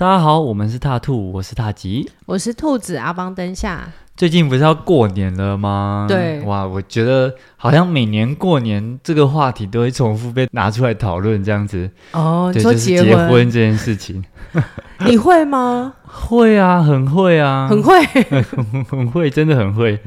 大家好，我们是大兔，我是大吉，我是兔子阿邦灯下。最近不是要过年了吗？对，哇，我觉得好像每年过年这个话题都会重复被拿出来讨论，这样子。哦，对，你说就是结婚，这件事情，你会吗？会啊，很会啊，很会，很 很会，真的很会。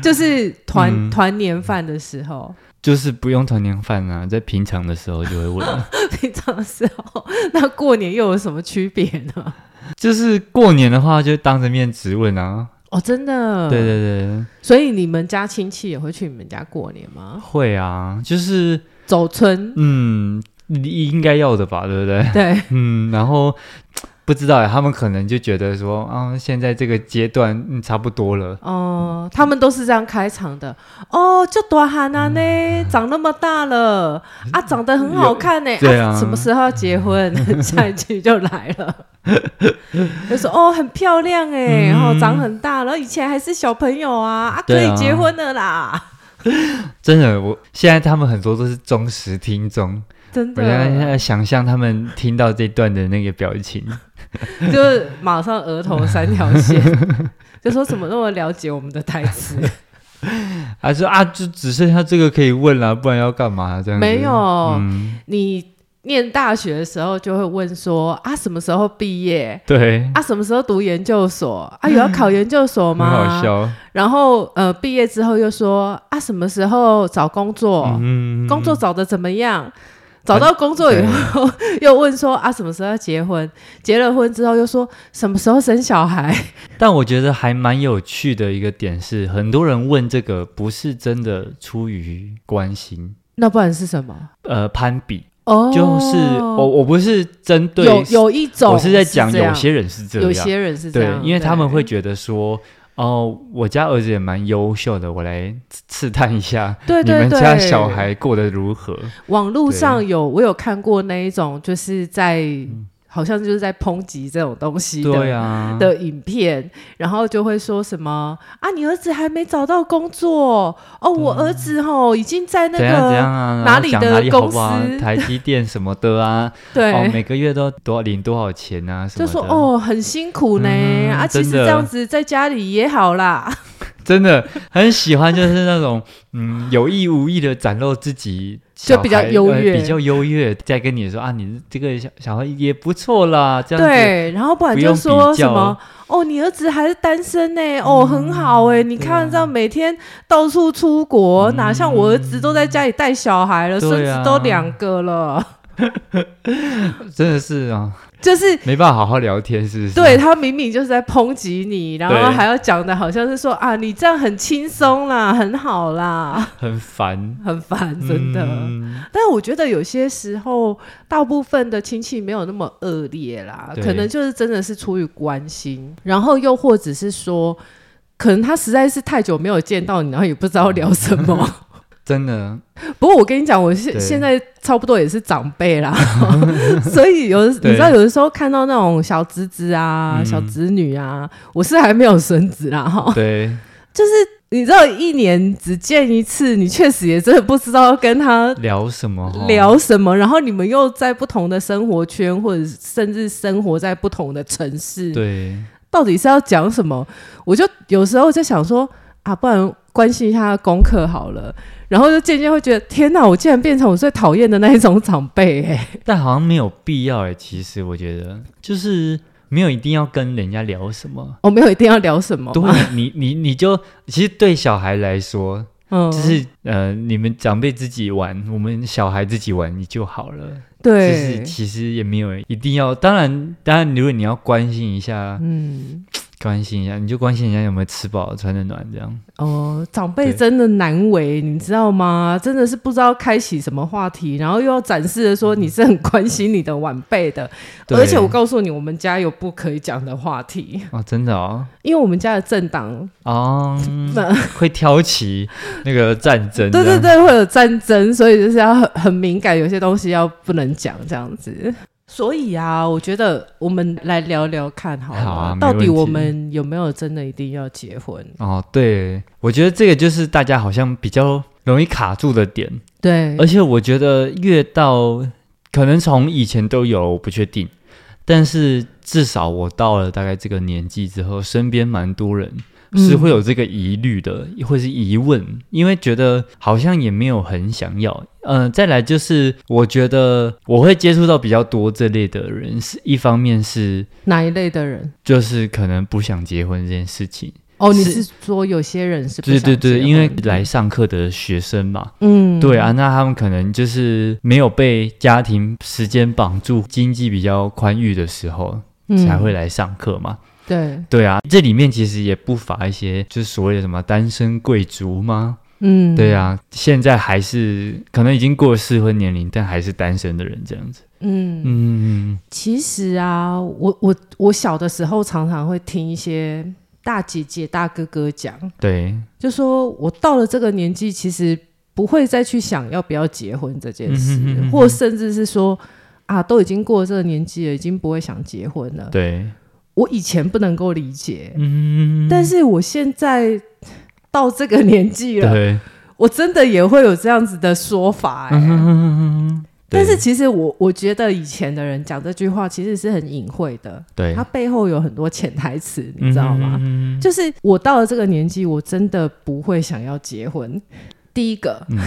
就是团、嗯、团年饭的时候。就是不用团年饭啊，在平常的时候就会问了。平常的时候，那过年又有什么区别呢？就是过年的话，就当着面质问啊。哦，真的。对对对。所以你们家亲戚也会去你们家过年吗？会啊，就是走村。嗯，应该要的吧，对不对？对。嗯，然后。不知道哎，他们可能就觉得说，啊，现在这个阶段嗯差不多了。哦，他们都是这样开场的。哦，就大汉啊呢，嗯、长那么大了啊，长得很好看呢。对啊，啊，什么时候要结婚？下一句就来了，就说哦，很漂亮哎，然后、嗯哦、长很大了，以前还是小朋友啊，啊，可以结婚了啦。真的，我现在他们很多都是忠实听众。真的，我现在想象他们听到这段的那个表情，就是马上额头三条线，就说怎么那么了解我们的台词？还是啊，就只剩下这个可以问了，不然要干嘛？这样没有，嗯、你念大学的时候就会问说啊，什么时候毕业？对啊，什么时候读研究所？啊，有要考研究所吗？很好笑。然后呃，毕业之后又说啊，什么时候找工作？嗯，工作找的怎么样？找到工作以后，又问说啊，什么时候要结婚？结了婚之后，又说什么时候生小孩？但我觉得还蛮有趣的一个点是，很多人问这个不是真的出于关心，那不然是什么？呃，攀比哦，就是我我不是针对有有一种，我是在讲有些人是这样，有些人是这样，对，因为他们会觉得说。哦，我家儿子也蛮优秀的，我来刺探一下，对对对，你们家小孩过得如何？网络上有我有看过那一种，就是在。嗯好像就是在抨击这种东西的，的影片，然后就会说什么啊，你儿子还没找到工作哦，我儿子哦已经在那个哪里的公司，台积电什么的啊，对，哦，每个月都多领多少钱啊？就说哦，很辛苦呢，啊，其实这样子在家里也好啦。真的很喜欢，就是那种嗯，有意无意的展露自己，就比较优越，呃、比较优越，再跟你说啊，你这个小小孩也不错啦，这样子。对，然后不然就说什么哦，你儿子还是单身呢，哦，很好哎，你看这样每天到处出国，嗯、哪像我儿子都在家里带小孩了，孙、啊、子都两个了，真的是啊。就是没办法好好聊天，是不是？对，他明明就是在抨击你，然后还要讲的好像是说啊，你这样很轻松啦，很好啦，很烦，很烦，真的。嗯、但是我觉得有些时候，大部分的亲戚没有那么恶劣啦，可能就是真的是出于关心，然后又或者是说，可能他实在是太久没有见到你，然后也不知道聊什么。真的，不过我跟你讲，我现现在差不多也是长辈啦，所以有你知道，有的时候看到那种小侄子啊、嗯、小侄女啊，我是还没有孙子啦，哈，对，就是你知道，一年只见一次，你确实也真的不知道跟他聊什么，聊什么，然后你们又在不同的生活圈，或者甚至生活在不同的城市，对，到底是要讲什么？我就有时候在想说啊，不然关心一下功课好了。然后就渐渐会觉得，天哪！我竟然变成我最讨厌的那一种长辈哎！但好像没有必要哎。其实我觉得，就是没有一定要跟人家聊什么。我、哦、没有一定要聊什么。对，你你你就其实对小孩来说，嗯，就是呃，你们长辈自己玩，我们小孩自己玩，你就好了。对，就是其实也没有一定要。当然，当然，如果你要关心一下，嗯。关心一下，你就关心人家有没有吃饱、穿得暖这样。哦，长辈真的难为，你知道吗？真的是不知道开启什么话题，然后又要展示的说你是很关心你的晚辈的。而且我告诉你，我们家有不可以讲的话题哦，真的哦，因为我们家的政党哦，会挑起那个战争。对对对，会有战争，所以就是要很很敏感，有些东西要不能讲这样子。所以啊，我觉得我们来聊聊看好，好啊，到底我们有没有真的一定要结婚？哦，对，我觉得这个就是大家好像比较容易卡住的点。对，而且我觉得越到可能从以前都有，我不确定，但是至少我到了大概这个年纪之后，身边蛮多人是会有这个疑虑的，嗯、或是疑问，因为觉得好像也没有很想要。嗯、呃，再来就是我觉得我会接触到比较多这类的人，是一方面是哪一类的人？就是可能不想结婚这件事情。哦，你是说有些人是不想结婚？对对对，因为来上课的学生嘛，嗯，对啊，那他们可能就是没有被家庭时间绑住，经济比较宽裕的时候，嗯，才会来上课嘛。对对啊，这里面其实也不乏一些就是所谓的什么单身贵族吗？嗯，对啊，现在还是可能已经过了适婚年龄，但还是单身的人这样子。嗯嗯，其实啊，我我我小的时候常常会听一些。大姐姐、大哥哥讲，对，就说我到了这个年纪，其实不会再去想要不要结婚这件事，嗯哼嗯哼，或甚至是说啊，都已经过了这个年纪了，已经不会想结婚了。对，我以前不能够理解，嗯，但是我现在到这个年纪了，对，我真的也会有这样子的说法，欸，哎。嗯但是其实我我觉得以前的人讲这句话其实是很隐晦的，对，他背后有很多潜台词，你知道吗？嗯、就是我到了这个年纪，我真的不会想要结婚。第一个，嗯、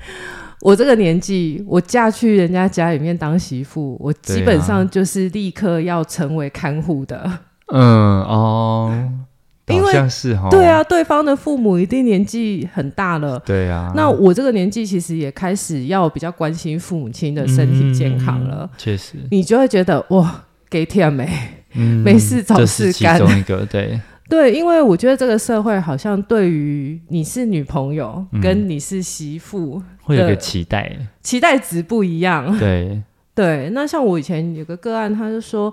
我这个年纪，我嫁去人家家里面当媳妇，我基本上就是立刻要成为看护的。嗯哦。因为是对啊，对方的父母一定年纪很大了。对啊，那我这个年纪其实也开始要比较关心父母亲的身体健康了。确实，你就会觉得哇，给天没，没事找事干。这是其中一个，对对，因为我觉得这个社会好像对于你是女朋友跟你是媳妇会有个期待，期待值不一样。对 对，那像我以前有个个案，他就说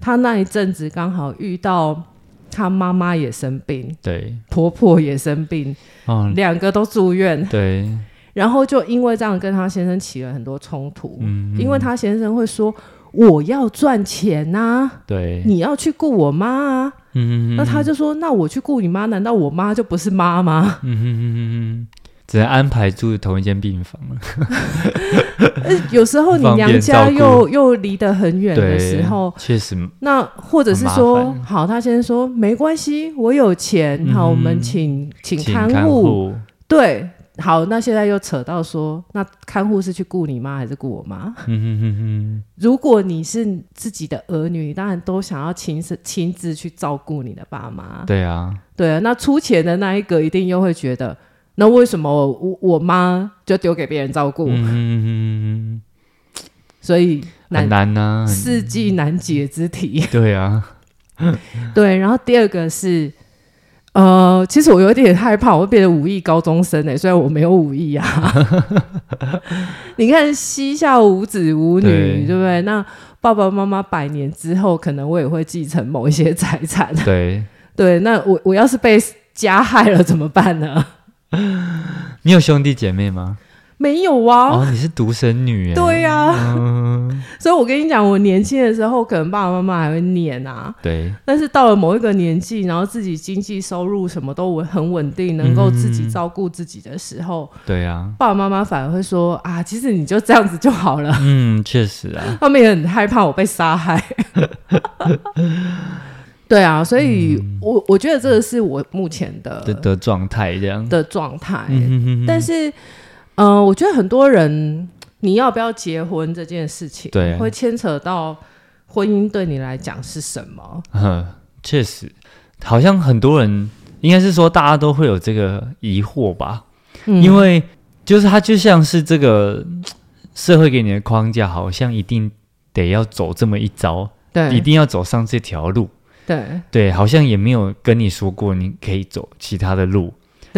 他那一阵子刚好遇到。他妈妈也生病，对，婆婆也生病，嗯，两个都住院，对。然后就因为这样跟他先生起了很多冲突，嗯，因为他先生会说：“我要赚钱呐，对，你要去顾我妈啊。”嗯，那他就说：“那我去顾你妈，难道我妈就不是妈吗？”只能安排住同一间病房了。有时候你娘家又又离得很远的时候，确实。那或者是说，好，他先说没关系，我有钱，嗯、好，我们请请看护。对，好，那现在又扯到说，那看护是去顾你妈还是顾我妈？如果你是自己的儿女，当然都想要亲自亲自去照顾你的爸妈。对啊，对啊。那出钱的那一个一定又会觉得。那为什么我我妈就丢给别人照顾？嗯，所以难很难呢、啊，世纪难解之题。对啊，对。然后第二个是，呃，其实我有点害怕，我会变成武艺高中生诶，虽然我没有武艺啊。你看膝下无子无女，对，对不对？那爸爸妈妈百年之后，可能我也会继承某一些财产。对 对，那我我要是被加害了怎么办呢？你有兄弟姐妹吗？没有啊。哦，你是独生女。对呀、啊。嗯、所以我跟你讲，我年轻的时候可能爸爸妈妈还会念啊。对。但是到了某一个年纪，然后自己经济收入什么都很稳定，能够自己照顾自己的时候，对呀，爸爸妈妈反而会说啊，其实你就这样子就好了。嗯，确实啊。他们也很害怕我被杀害。对啊，所以我，我我觉得这个是我目前的的的状态，这样的状态。但是，嗯、呃，我觉得很多人，你要不要结婚这件事情，对，会牵扯到婚姻对你来讲是什么？嗯，确实，好像很多人应该是说，大家都会有这个疑惑吧？嗯、因为就是它就像是这个社会给你的框架，好像一定得要走这么一招，对，一定要走上这条路。对对，好像也没有跟你说过你可以走其他的路，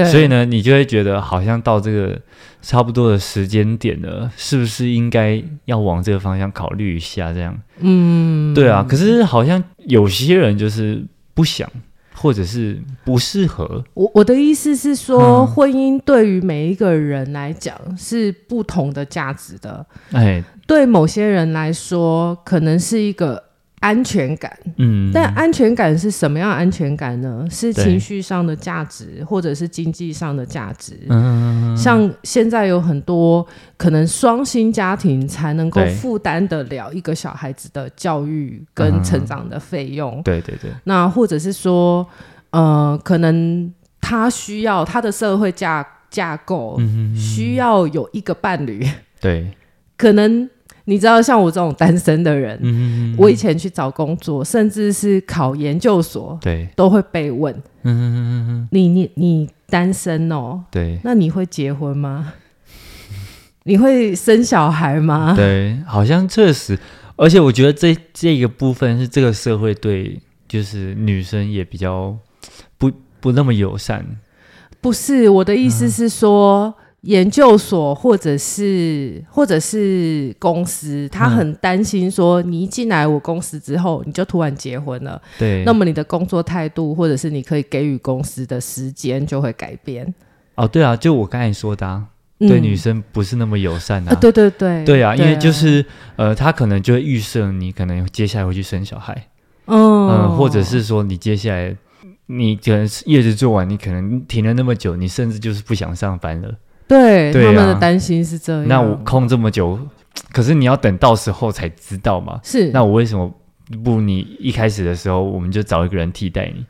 对，所以呢，你就会觉得好像到这个差不多的时间点了，是不是应该要往这个方向考虑一下？这样，嗯，对啊。可是好像有些人就是不想，或者是不适合。我我的意思是说，嗯、婚姻对于每一个人来讲是不同的价值的。哎，对某些人来说，可能是一个。安全感，嗯，但安全感是什么样的安全感呢？是情绪上的价值，或者是经济上的价值？嗯，像现在有很多可能双薪家庭才能够负担得了一个小孩子的教育跟成长的费用。对对对。那或者是说，呃，可能他需要他的社会架架构，需要有一个伴侣。对，可能。你知道，像我这种单身的人，嗯、我以前去找工作，甚至是考研究所，对，都会被问，嗯、你你你单身哦？对，那你会结婚吗？你会生小孩吗？对，好像确实，而且我觉得这这个部分是这个社会对，就是女生也比较不不那么友善。不是，我的意思是说。嗯研究所或者是或者是公司，他很担心说，你一进来我公司之后，你就突然结婚了。对，那么你的工作态度，或者是你可以给予公司的时间就会改变。哦，对啊，就我刚才说的，啊，嗯，对女生不是那么友善啊。啊对对对，对啊，因为就是呃，他可能就会预设你可能接下来会去生小孩，嗯，呃，或者是说你接下来你可能业绩做完，你可能停了那么久，你甚至就是不想上班了。对，对啊，他们的担心是这样。那我空这么久，可是你要等到时候才知道嘛？是。那我为什么不你一开始的时候我们就找一个人替代你？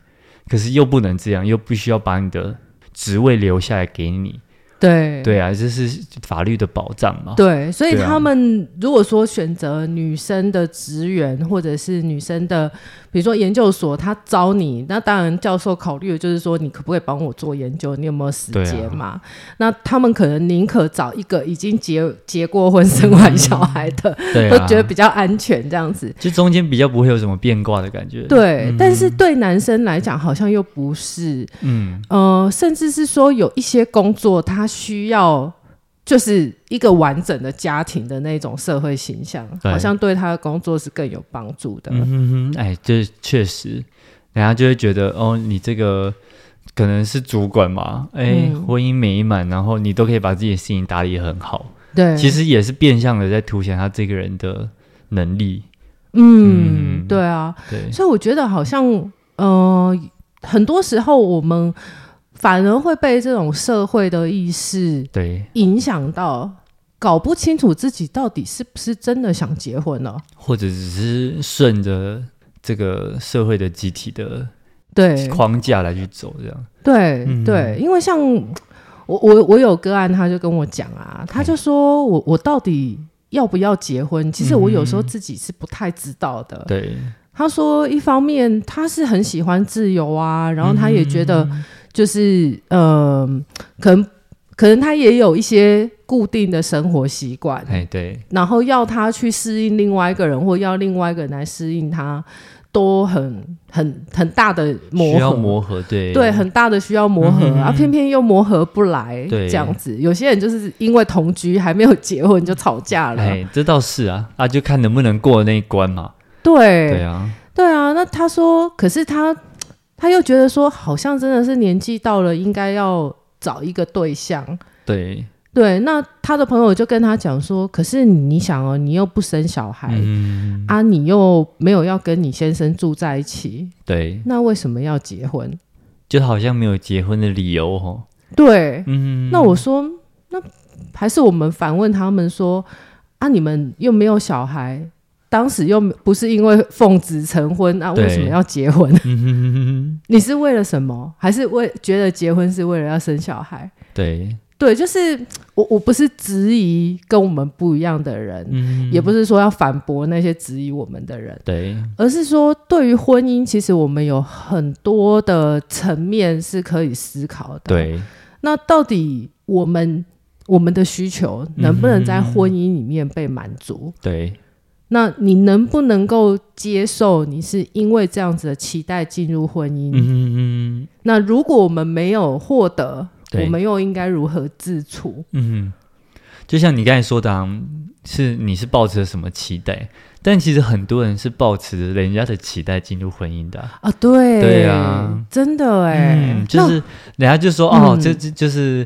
可是又不能这样，又必须要把你的职位留下来给你。对对啊，这是法律的保障嘛。对，所以他们如果说选择女生的职员，或者是女生的，比如说研究所，他招你，那当然教授考虑的就是说，你可不可以帮我做研究？你有没有时间嘛？啊、那他们可能宁可找一个已经结结过婚、生完小孩的，嗯、都觉得比较安全，这样子，就中间比较不会有什么变卦的感觉。对，嗯、但是对男生来讲，好像又不是，嗯呃，甚至是说有一些工作他。需要就是一个完整的家庭的那种社会形象，好像对他的工作是更有帮助的。嗯哼哼，哎，这确实，人家就会觉得哦，你这个可能是主管嘛，哎，嗯、婚姻美满，然后你都可以把自己的事情打理很好。对，其实也是变相的在凸显他这个人的能力。嗯，嗯对啊，对，所以我觉得好像，呃，很多时候我们。反而会被这种社会的意识对。影响到，搞不清楚自己到底是不是真的想结婚了，或者只是顺着这个社会的集体的对。框架来去走，这样。对、嗯、对，因为像我我我有个案，他就跟我讲啊，他就说我我到底要不要结婚？其实我有时候自己是不太知道的。对，他说一方面他是很喜欢自由啊，然后他也觉得。就是呃，可能可能他也有一些固定的生活习惯，哎，对。然后要他去适应另外一个人，或要另外一个人来适应他，都很很很大的磨合，需要磨合，对对，很大的需要磨合、嗯、啊，偏偏又磨合不来，对，这样子。有些人就是因为同居还没有结婚就吵架了，哎，这倒是啊，啊，就看能不能过那一关嘛。对，对啊，对啊。那他说，可是他。他又觉得说，好像真的是年纪到了，应该要找一个对象。对对，那他的朋友就跟他讲说，可是你想哦，你又不生小孩，嗯、啊，你又没有要跟你先生住在一起，对，那为什么要结婚？就好像没有结婚的理由哦。对，嗯，那我说，那还是我们反问他们说，啊，你们又没有小孩。当时又不是因为奉子成婚，那、啊、为什么要结婚？你是为了什么？还是为觉得结婚是为了要生小孩？对对，就是我我不是质疑跟我们不一样的人，嗯、也不是说要反驳那些质疑我们的人，对，而是说对于婚姻，其实我们有很多的层面是可以思考的。对，那到底我们我们的需求能不能在婚姻里面被满足？对。那你能不能够接受？你是因为这样子的期待进入婚姻？嗯嗯。那如果我们没有获得，我们又应该如何自处？嗯，就像你刚才说的、啊，是你是抱持着什么期待？但其实很多人是抱持着人家的期待进入婚姻的啊。啊对，对啊，真的哎、嗯，就是人家就说、嗯、哦，这这就是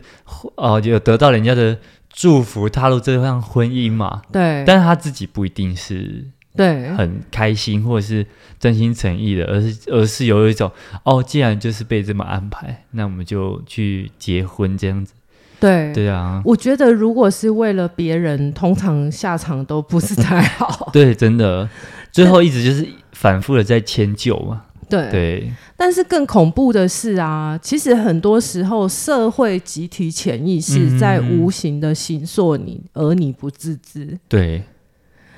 哦，有得到人家的。祝福踏入这段婚姻嘛？对，但是他自己不一定是对，很开心或者是真心诚意的，而是而是有一种哦，既然就是被这么安排，那我们就去结婚这样子。对对啊，我觉得如果是为了别人，通常下场都不是太好。对，真的，最后一直就是反复的在迁就嘛。对对，但是更恐怖的是啊，其实很多时候社会集体潜意识在无形的形塑你，嗯、而你不自知。对。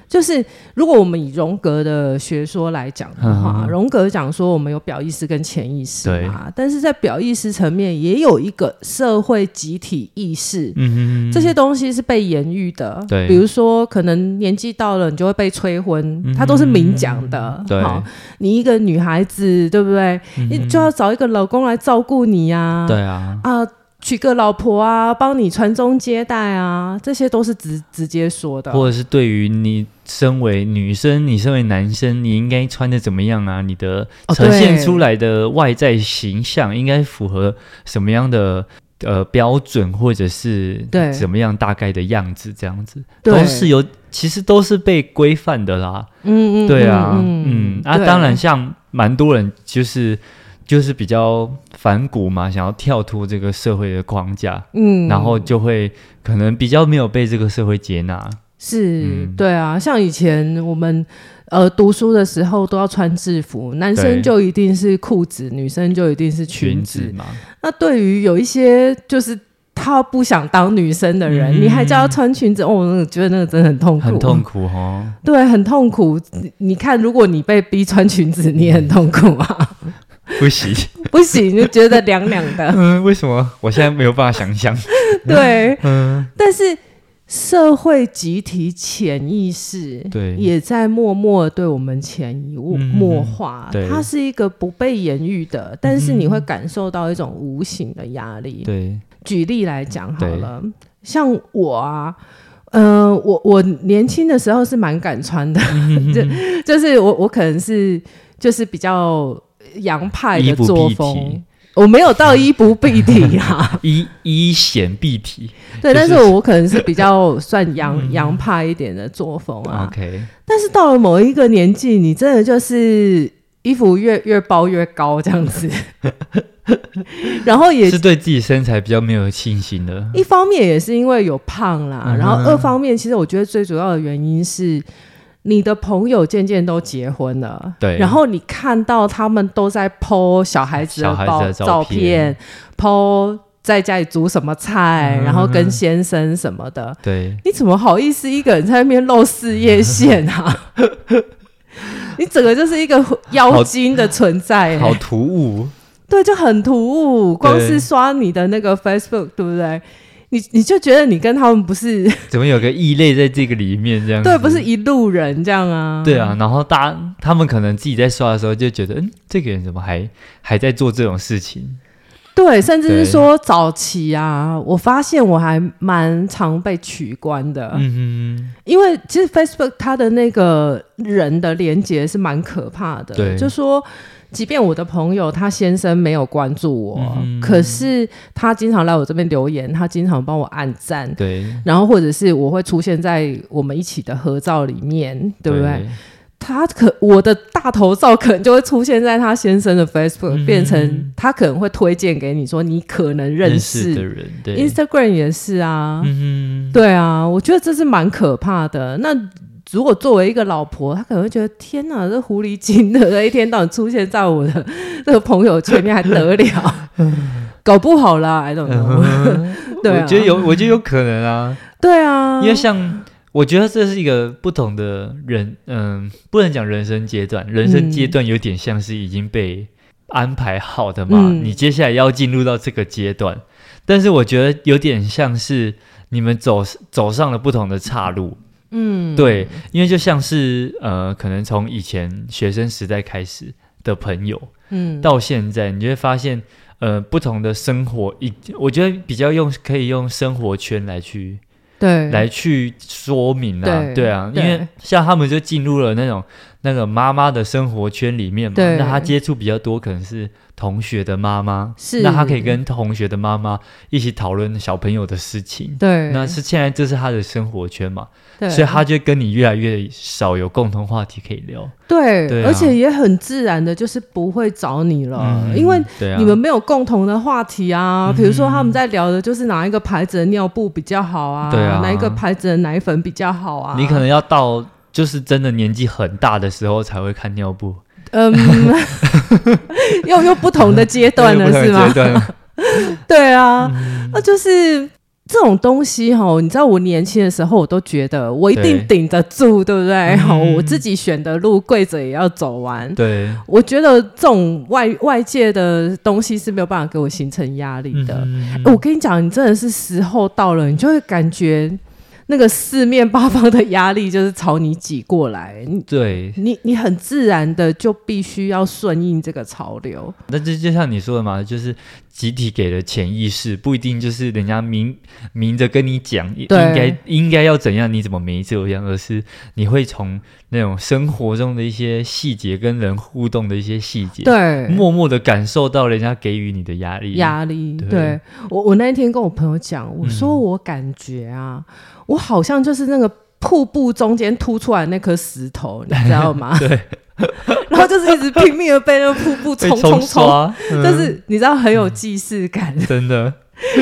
就是如果我们以荣格的学说来讲的话，荣、嗯、格讲说我们有表意识跟潜意识嘛，但是在表意识层面也有一个社会集体意识，这些东西是被言喻的，对，比如说可能年纪到了你就会被催婚，它都是明讲的，对，好，你一个女孩子对不对？嗯、你就要找一个老公来照顾你呀、啊，对啊，啊。娶个老婆啊，帮你传宗接代啊，这些都是直直接说的。或者是对于你身为女生，你身为男生，你应该穿的怎么样啊？你的呈现出来的外在形象应该符合什么样的呃标准，或者是对怎么样大概的样子？这样子都是有，其实都是被规范的啦。嗯嗯，对啊，嗯，嗯啊，当然像蛮多人就是。就是比较反骨嘛，想要跳脱这个社会的框架，嗯，然后就会可能比较没有被这个社会接纳。是，嗯、对啊，像以前我们呃读书的时候都要穿制服，男生就一定是裤子，女生就一定是裙子，嘛。那对于有一些就是他不想当女生的人，嗯、你还叫他穿裙子，哦，我觉得那个真的很痛苦，很痛苦哦。对，很痛苦。你看，如果你被逼穿裙子，你也很痛苦啊。不行，不行，就觉得凉凉的。嗯，为什么？我现在没有办法想象。对，嗯，但是社会集体潜意识对也在默默对我们潜移默化。对，它是一个不被言喻的，但是你会感受到一种无形的压力。对，举例来讲好了，像我啊，嗯，我我年轻的时候是蛮敢穿的，就就是我我可能是就是比较。洋派的作风，我没有到衣不蔽体啊，衣衣显蔽体。对，就是、但是我可能是比较算洋洋派一点的作风啊。OK，但是到了某一个年纪，你真的就是衣服越越包越高这样子，然后也是对自己身材比较没有信心的。一方面也是因为有胖啦，然后二方面其实我觉得最主要的原因是。你的朋友渐渐都结婚了，对，然后你看到他们都在 po 小孩子的照照片，po 在家里煮什么菜，然后跟先生什么的，对，你怎么好意思一个人在那边露事业线啊？你整个就是一个妖精的存在，好突兀，对，就很突兀。光是刷你的那个 Facebook，对不对？你你就觉得你跟他们不是 怎么有个异类在这个里面这样？对，不是一路人这样啊？对啊，然后大他们可能自己在刷的时候就觉得，嗯，这个人怎么还还在做这种事情？对，甚至是说早期啊，我发现我还蛮常被取关的。嗯哼，因为其实 Facebook 它的那个人的连接是蛮可怕的，对，就说。即便我的朋友他先生没有关注我，嗯、可是他经常来我这边留言，他经常帮我按赞，对，然后或者是我会出现在我们一起的合照里面，对不对？对，他可我的大头照可能就会出现在他先生的 Facebook，、嗯、变成他可能会推荐给你说你可能认识，的人，对，Instagram 也是啊，嗯、对啊，我觉得这是蛮可怕的。那。如果作为一个老婆，她可能会觉得天哪，这狐狸精的一天到晚出现在我的这个朋友圈里还得了？搞不好啦，I don't know。对啊，我觉得有，我觉得有可能啊。对啊，因为像我觉得这是一个不同的人，嗯，不能讲人生阶段，人生阶段有点像是已经被安排好的嘛。嗯，你接下来要进入到这个阶段，但是我觉得有点像是你们走走上了不同的岔路。嗯，对，因为就像是呃，可能从以前学生时代开始的朋友，嗯，到现在，你就会发现，呃，不同的生活，一，我觉得比较用可以用生活圈来去，对，来去说明啊，对，对啊，因为像他们就进入了那种那个妈妈的生活圈里面嘛，那他接触比较多，可能是同学的妈妈，是。那他可以跟同学的妈妈一起讨论小朋友的事情，对，那是现在这是他的生活圈嘛，对，所以他就跟你越来越少有共同话题可以聊，对，对啊，而且也很自然的，就是不会找你了，嗯，因为你们没有共同的话题啊，比如说他们在聊的就是哪一个牌子的尿布比较好啊，对啊，哪一个牌子的奶粉比较好啊，你可能要到。就是真的年纪很大的时候才会看尿布，嗯，又又不同的阶段了，是吗？对啊，嗯、那就是这种东西哈，你知道我年轻的时候，我都觉得我一定顶得住，对，对不对？好、嗯，我自己选的路，跪着也要走完。对，我觉得这种外外界的东西是没有办法给我形成压力的。嗯、我跟你讲，你真的是时候到了，你就会感觉。那个四面八方的压力就是朝你挤过来，对，你你很自然的就必须要顺应这个潮流。那这就像你说的嘛，就是集体给的潜意识，不一定就是人家明明着跟你讲，应该应该要怎样，你怎么没这样，而是你会从那种生活中的一些细节，跟人互动的一些细节，对，默默的感受到人家给予你的压力。压力，对，对我我那一天跟我朋友讲，我说我感觉啊。嗯我好像就是那个瀑布中间凸出来那颗石头，你知道吗？对。然后就是一直拼命的被那个瀑布冲冲冲，就是你知道很有既视感，嗯，真的。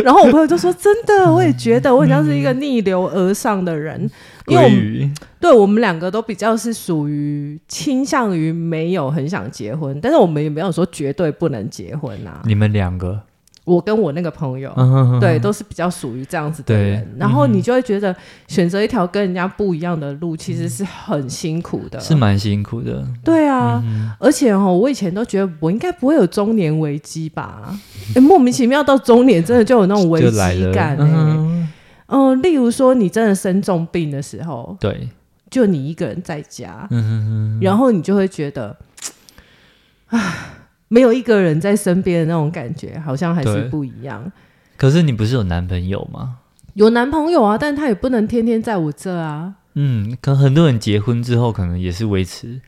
然后我朋友就说：“真的，我也觉得我很像是一个逆流而上的人，嗯、因为我们对我们两个都比较是属于倾向于没有很想结婚，但是我们也没有说绝对不能结婚啊。”你们两个。我跟我那个朋友，嗯、哼哼对，都是比较属于这样子的人，然后你就会觉得选择一条跟人家不一样的路，其实是很辛苦的，是蛮辛苦的。对啊，嗯、而且哦，我以前都觉得我应该不会有中年危机吧，欸、莫名其妙到中年真的就有那种危机感，嗯、呃，例如说你真的生重病的时候，对，就你一个人在家，嗯、哼哼。然后你就会觉得，唉。没有一个人在身边的那种感觉，好像还是不一样。可是你不是有男朋友吗？有男朋友啊，但他也不能天天在我这啊。嗯，可很多人结婚之后，可能也是维持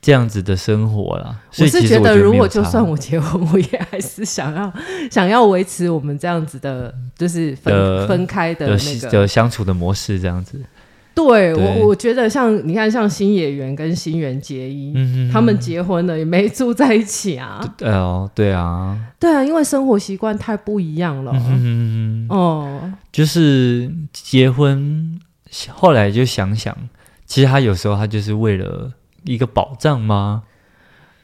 这样子的生活啦。我是觉得，如果就算我结婚，我也还是想要 想要维持我们这样子的，就是分的分开的那个的相处的模式，这样子。对，对我，我觉得像你看，像新演员跟新垣结衣，他们结婚了也没住在一起啊。对哦，对啊，对啊，因为生活习惯太不一样了。嗯嗯嗯哦，就是结婚后来就想想，其实他有时候他就是为了一个保障吗？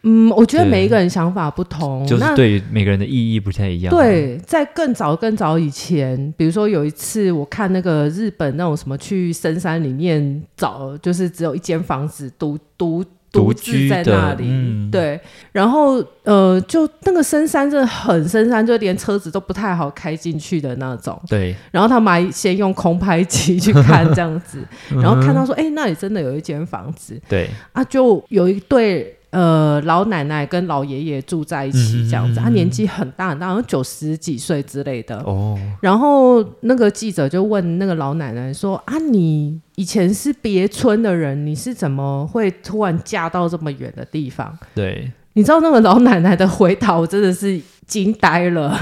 嗯，我觉得每一个人想法不同，就是对于每个人的意义不太一样。对，在更早更早以前，比如说有一次我看那个日本那种什么去深山里面找，就是只有一间房子独独独居在那里，嗯、对。然后呃，就那个深山真的很深山，就连车子都不太好开进去的那种。对。然后他们还先用空拍机去 看这样子，然后看到说，哎、欸，那里真的有一间房子。对。啊，就有一对。呃，老奶奶跟老爷爷住在一起，这样子，嗯嗯嗯，他年纪很大很大，好像九十几岁之类的。哦。然后那个记者就问那个老奶奶说：“啊，你以前是别村的人，你是怎么会突然嫁到这么远的地方？”对。你知道那个老奶奶的回答，我真的是惊呆了。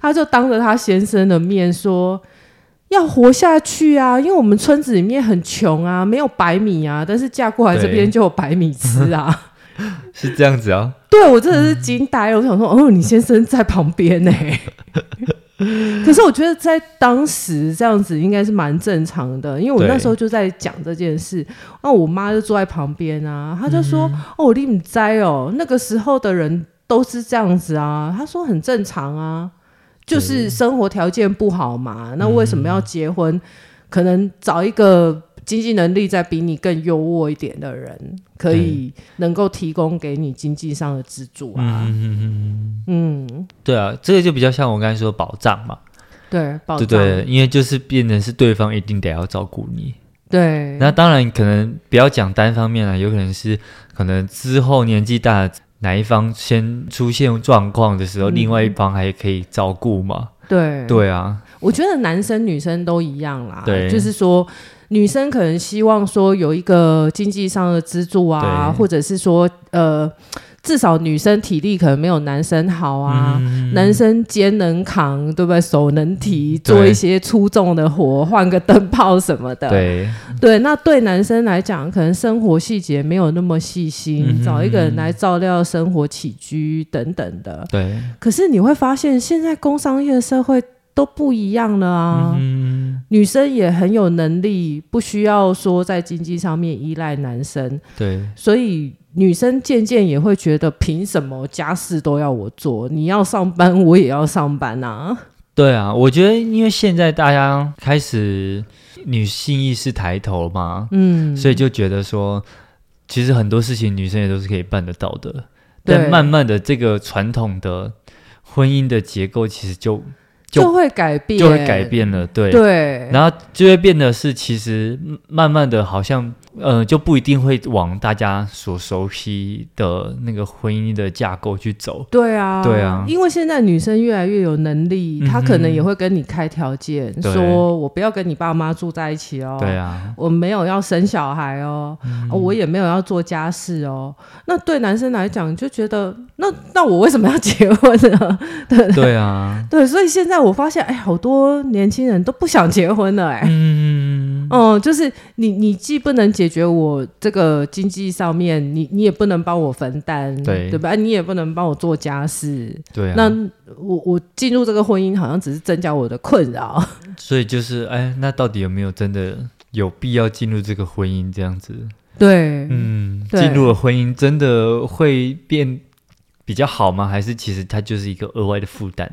她就当着她先生的面说。要活下去啊，因为我们村子里面很穷啊，没有白米啊，但是嫁过来这边就有白米吃啊。是这样子啊？对，我真的是惊呆了。我想说，哦，你先生在旁边呢。可是我觉得在当时这样子应该是蛮正常的，因为我那时候就在讲这件事，那我妈就坐在旁边啊，她就说：“嗯、哦，你不知哦，那个时候的人都是这样子啊。”她说很正常啊，就是生活条件不好嘛，那为什么要结婚？嗯、可能找一个。经济能力再比你更优渥一点的人，可以能够提供给你经济上的资助啊。嗯嗯嗯嗯，对啊，这个就比较像我刚才说的保障嘛。对，保障。对对，因为就是变成是对方一定得要照顾你。对。那当然可能不要讲单方面了，有可能是可能之后年纪大，哪一方先出现状况的时候，嗯、另外一方还可以照顾嘛。对。对啊，我觉得男生女生都一样啦。对。就是说。女生可能希望说有一个经济上的资助啊，或者是说呃。至少女生体力可能没有男生好啊，嗯、男生肩能扛，对不对？手能提，做一些粗重的活，换个灯泡什么的。对对，那对男生来讲，可能生活细节没有那么细心，嗯、找一个人来照料生活起居等等的。对。可是你会发现，现在工商业社会都不一样了啊。嗯、女生也很有能力，不需要说在经济上面依赖男生。对。所以。女生渐渐也会觉得，凭什么家事都要我做？你要上班，我也要上班啊！对啊，我觉得因为现在大家开始女性意识抬头嘛，嗯，所以就觉得说，其实很多事情女生也都是可以办得到的。对但慢慢的，这个传统的婚姻的结构其实就。就，就会改变，就会改变了，对。对，然后就会变得是，其实慢慢的，好像呃，就不一定会往大家所熟悉的那个婚姻的架构去走。对啊，对啊，因为现在女生越来越有能力，她、可能也会跟你开条件，说我不要跟你爸妈住在一起哦，对啊，我没有要生小孩哦，嗯、我也没有要做家事哦。那对男生来讲，就觉得那那我为什么要结婚呢？对对啊，对，所以现在。我发现，哎，好多年轻人都不想结婚了，哎，嗯，哦，就是你，你既不能解决我这个经济上面，你你也不能帮我分担，对，对吧？你也不能帮我做家事，对啊。那我我进入这个婚姻，好像只是增加我的困扰。所以就是，哎，那到底有没有真的有必要进入这个婚姻这样子？对，嗯，进入了婚姻，真的会变比较好吗？还是其实它就是一个额外的负担？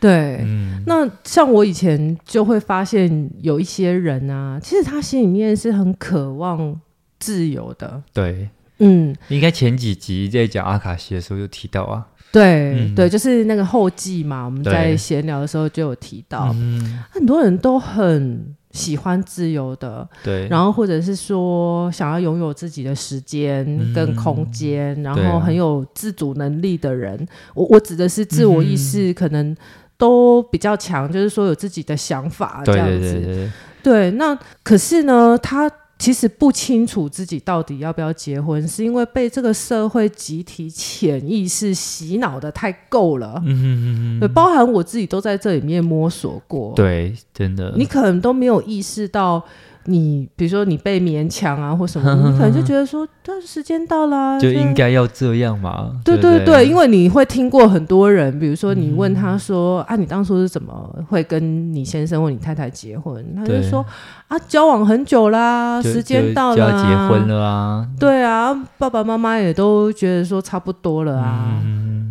对，嗯、那像我以前就会发现有一些人啊，其实他心里面是很渴望自由的。对，嗯，应该前几集在讲阿卡西的时候就提到啊。对，嗯、对，就是那个后记嘛，我们在闲聊的时候就有提到，嗯、很多人都很喜欢自由的，对，然后或者是说想要拥有自己的时间跟空间，嗯、然后很有自主能力的人，啊、我我指的是自我意识可能。都比较强，就是说有自己的想法这样子。对对对对对。那可是呢，他其实不清楚自己到底要不要结婚，是因为被这个社会集体潜意识洗脑的太够了。嗯哼嗯嗯。包含我自己都在这里面摸索过。对，真的。你可能都没有意识到。你比如说你被勉强啊或什么，你可能就觉得说，但时间到了 就应该要这样嘛。对对对，因为你会听过很多人，比如说你问他说啊，你当初是怎么会跟你先生或你太太结婚？他就说啊，交往很久啦，时间到了，就要结婚了啊。对啊，爸爸妈妈也都觉得说差不多了啊，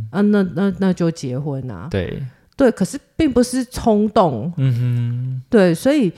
啊，那那那就结婚啊。对对，可是并不是冲动。嗯哼，对，所以。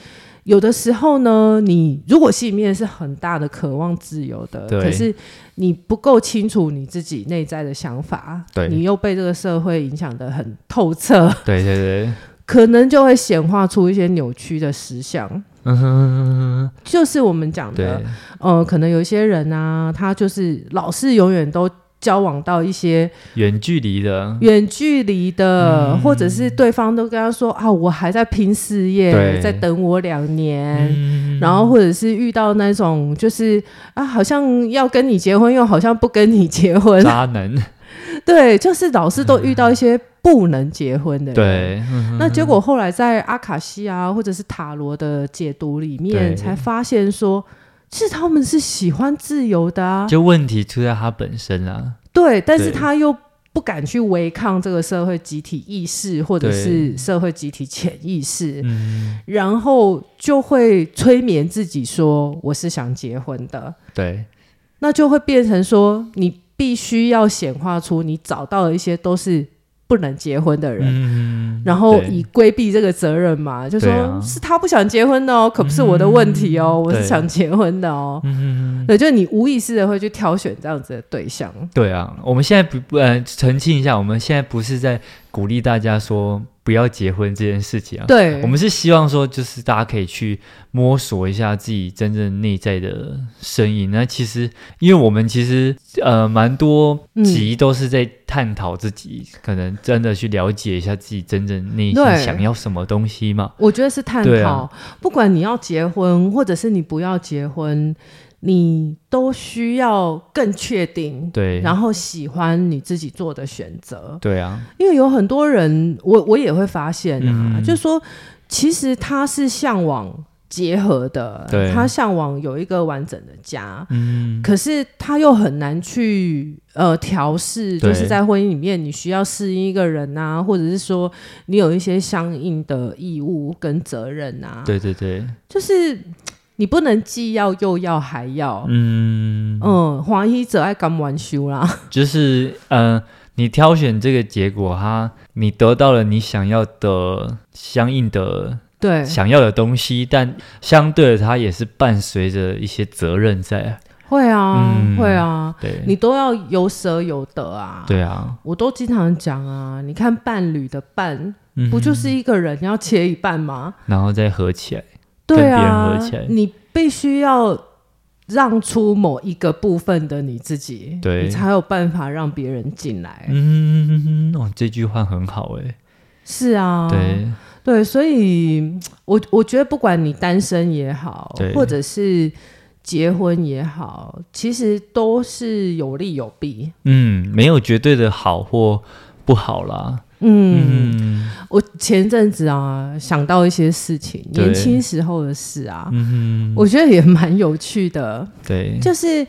有的时候呢，你如果心里面是很大的渴望自由的，可是你不够清楚你自己内在的想法，对你又被这个社会影响的很透彻，对对对，可能就会显化出一些扭曲的实相。嗯哼哼哼，就是我们讲的，呃，可能有一些人啊，他就是老是永远都。交往到一些远距离的，远距离的，嗯、或者是对方都跟他说啊，我还在拼事业，对。再等我两年，嗯、然后或者是遇到那种就是啊，好像要跟你结婚，又好像不跟你结婚，渣男，对，就是老是都遇到一些不能结婚的人，对，那结果后来在阿卡西啊，或者是塔罗的解读里面，才发现说。其实他们是喜欢自由的啊，就问题出在他本身啊。对，但是他又不敢去违抗这个社会集体意识，或者是社会集体潜意识，嗯，然后就会催眠自己说：“我是想结婚的。”对，那就会变成说，你必须要显化出你找到的一些都是。不能结婚的人，嗯、然后以规避这个责任嘛，就说、啊、是他不想结婚的哦，可不是我的问题哦，嗯、我是想结婚的哦。嗯、对，就你无意识的会去挑选这样子的对象。对啊，我们现在不不呃澄清一下，我们现在不是在鼓励大家说。不要结婚这件事情啊。对，我们是希望说，就是大家可以去摸索一下自己真正内在的声音。那其实，因为我们其实呃蛮多集都是在探讨自己，嗯、可能真的去了解一下自己真正内心想要什么东西嘛。我觉得是探讨，啊、不管你要结婚，或者是你不要结婚。你都需要更确定，对，然后喜欢你自己做的选择，对啊，因为有很多人，我我也会发现啊，嗯、就是说，其实他是向往结合的，对，他向往有一个完整的家，嗯，可是他又很难去呃调试，就是在婚姻里面，你需要适应一个人啊，或者是说你有一些相应的义务跟责任啊，对对对，就是。你不能既要又要还要，嗯嗯，欢喜者爱甘愿修啦。就是呃，你挑选这个结果哈，你得到了你想要的相应的对想要的东西，但相对的，它也是伴随着一些责任在。会啊，嗯、会啊，对，你都要有舍有得啊。对啊，我都经常讲啊，你看伴侣的伴，不就是一个人要切一半吗？然后再合起来。对啊，你必须要让出某一个部分的你自己，对，你才有办法让别人进来。嗯，哦，这句话很好哎。是啊，对对，所以我我觉得不管你单身也好，或者是结婚也好，其实都是有利有弊。嗯，没有绝对的好或不好啦。嗯，嗯，我前阵子啊想到一些事情，年轻时候的事啊，嗯，我觉得也蛮有趣的。对，就是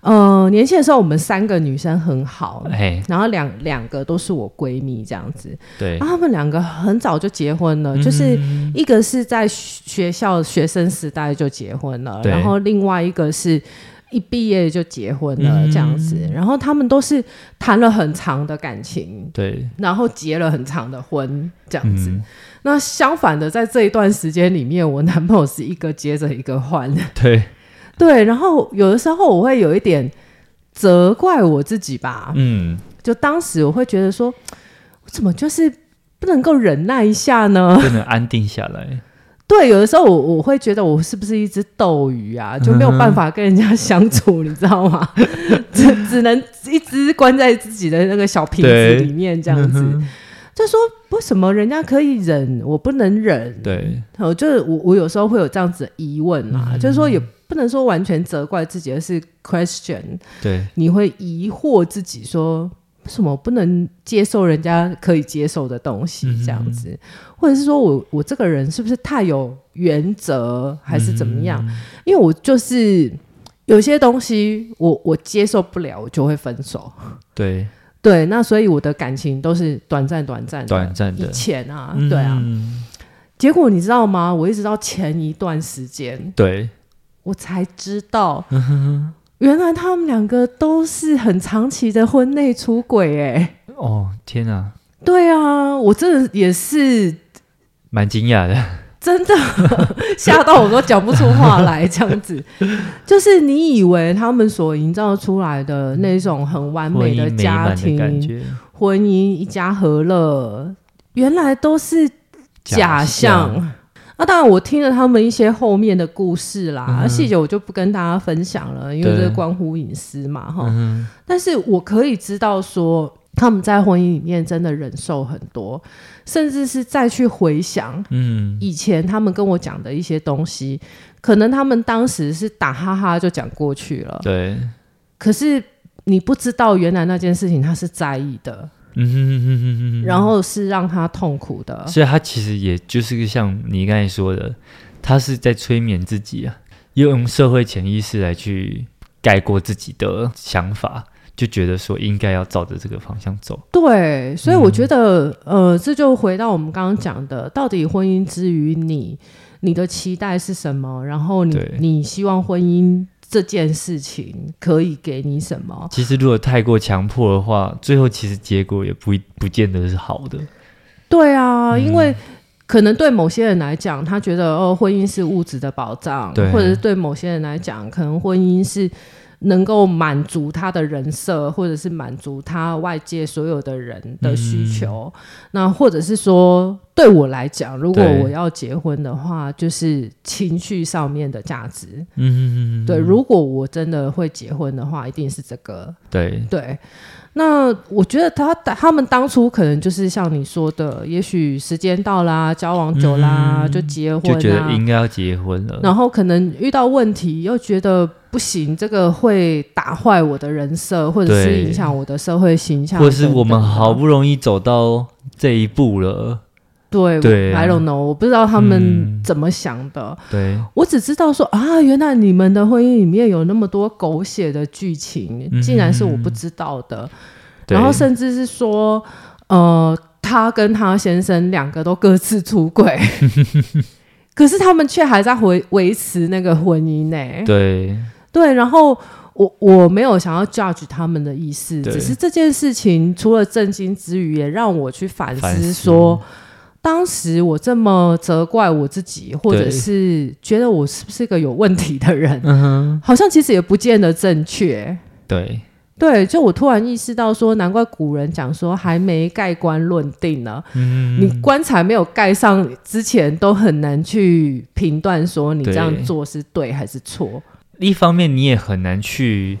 呃，年轻的时候我们三个女生很好，嘿。然后两两个都是我闺蜜这样子，对，然后他们两个很早就结婚了，嗯、就是一个是在学校学生时代就结婚了，然后另外一个是。一毕业就结婚了，这样子，嗯、然后他们都是谈了很长的感情，对，然后结了很长的婚，这样子。嗯、那相反的，在这一段时间里面，我男朋友是一个接着一个换，对，对。然后有的时候我会有一点责怪我自己吧，嗯，就当时我会觉得说，我怎么就是不能够忍耐一下呢？不能安定下来。对，有的时候我我会觉得我是不是一只斗鱼啊，就没有办法跟人家相处，嗯、你知道吗？只只能一直关在自己的那个小瓶子里面这样子。嗯、就说为什么人家可以忍，我不能忍？对，我就是我我有时候会有这样子的疑问啊，嗯、就是说也不能说完全责怪自己，而是 question。对，你会疑惑自己说。为什么不能接受人家可以接受的东西？这样子，嗯、或者是说我我这个人是不是太有原则，还是怎么样？嗯、因为我就是有些东西我我接受不了，我就会分手。对对，那所以我的感情都是短暂短暂短暂的。以前啊，对啊。嗯、结果你知道吗？我一直到前一段时间，对我才知道。原来他们两个都是很长期的婚内出轨哎！哦天啊！对啊，我真的也是蛮惊讶的，真的 吓到我都讲不出话来。这样子，就是你以为他们所营造出来的那种很完美的家庭、婚姻一家和乐，原来都是假象。那、啊、当然，我听了他们一些后面的故事啦，细节、我就不跟大家分享了，因为这关乎隐私嘛，哈。嗯、但是我可以知道说，他们在婚姻里面真的忍受很多，甚至是再去回想，嗯，以前他们跟我讲的一些东西，嗯、可能他们当时是打哈哈就讲过去了，对。可是你不知道，原来那件事情他是在意的。嗯哼哼哼哼哼，然后是让他痛苦的，所以他其实也就是像你刚才说的，他是在催眠自己啊，用社会潜意识来去盖过自己的想法，就觉得说应该要照着这个方向走。对，所以我觉得，嗯、呃，这就回到我们刚刚讲的，到底婚姻之于你，你的期待是什么？然后你你希望婚姻。这件事情可以给你什么？其实，如果太过强迫的话，最后其实结果也不不见得是好的。对啊，嗯、因为可能对某些人来讲，他觉得哦，婚姻是物质的保障；或者是对某些人来讲，可能婚姻是能够满足他的人设，或者是满足他外界所有的人的需求。嗯、那或者是说，对我来讲，如果我要结婚的话，就是情绪上面的价值。嗯嗯嗯，对。如果我真的会结婚的话，一定是这个。对对。那我觉得他他们当初可能就是像你说的，也许时间到啦，交往久啦，嗯、就结婚，就觉得应该要结婚了。然后可能遇到问题，又觉得不行，这个会打坏我的人设，或者是影响我的社会形象，或是我们好不容易走到这一步了。对，对啊，I don't know，我不知道他们怎么想的。嗯、对，我只知道说啊，原来你们的婚姻里面有那么多狗血的剧情，嗯、竟然是我不知道的。然后甚至是说，呃，他跟他先生两个都各自出轨，可是他们却还在维维持那个婚姻呢。对对，然后我我没有想要 judge 他们的意思，只是这件事情除了震惊之余，也让我去反思说。当时我这么责怪我自己，或者是觉得我是不是一个有问题的人，嗯、好像其实也不见得正确。对对，就我突然意识到说，难怪古人讲说还没盖棺论定呢。嗯，你棺材没有盖上之前，都很难去评断说你这样做是对还是错。一方面你也很难去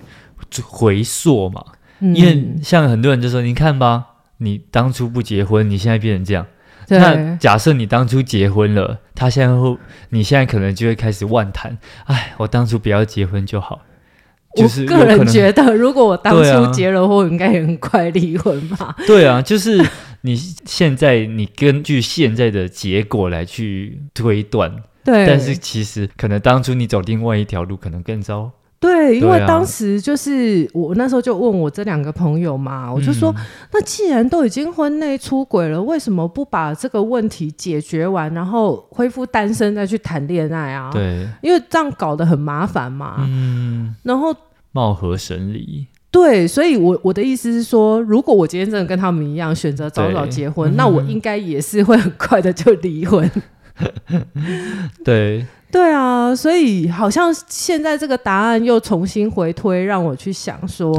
回溯嘛，嗯、因为像很多人就说，你看吧，你当初不结婚，你现在变成这样。那假设你当初结婚了，他现在会，你现在可能就会开始万谈。哎，我当初不要结婚就好。就是个人觉得，如果我当初结了婚，啊、应该也很快离婚吧？对啊，就是你现在，你根据现在的结果来去推断。对，但是其实可能当初你走另外一条路，可能更糟。对，因为当时就是我那时候就问我这两个朋友嘛，我就说，嗯、那既然都已经婚内出轨了，为什么不把这个问题解决完，然后恢复单身再去谈恋爱啊？对，因为这样搞得很麻烦嘛。嗯，然后貌合神离。对，所以我我的意思是说，如果我今天真的跟他们一样选择早早结婚，那我应该也是会很快的就离婚。对。对啊，所以好像现在这个答案又重新回推，让我去想说，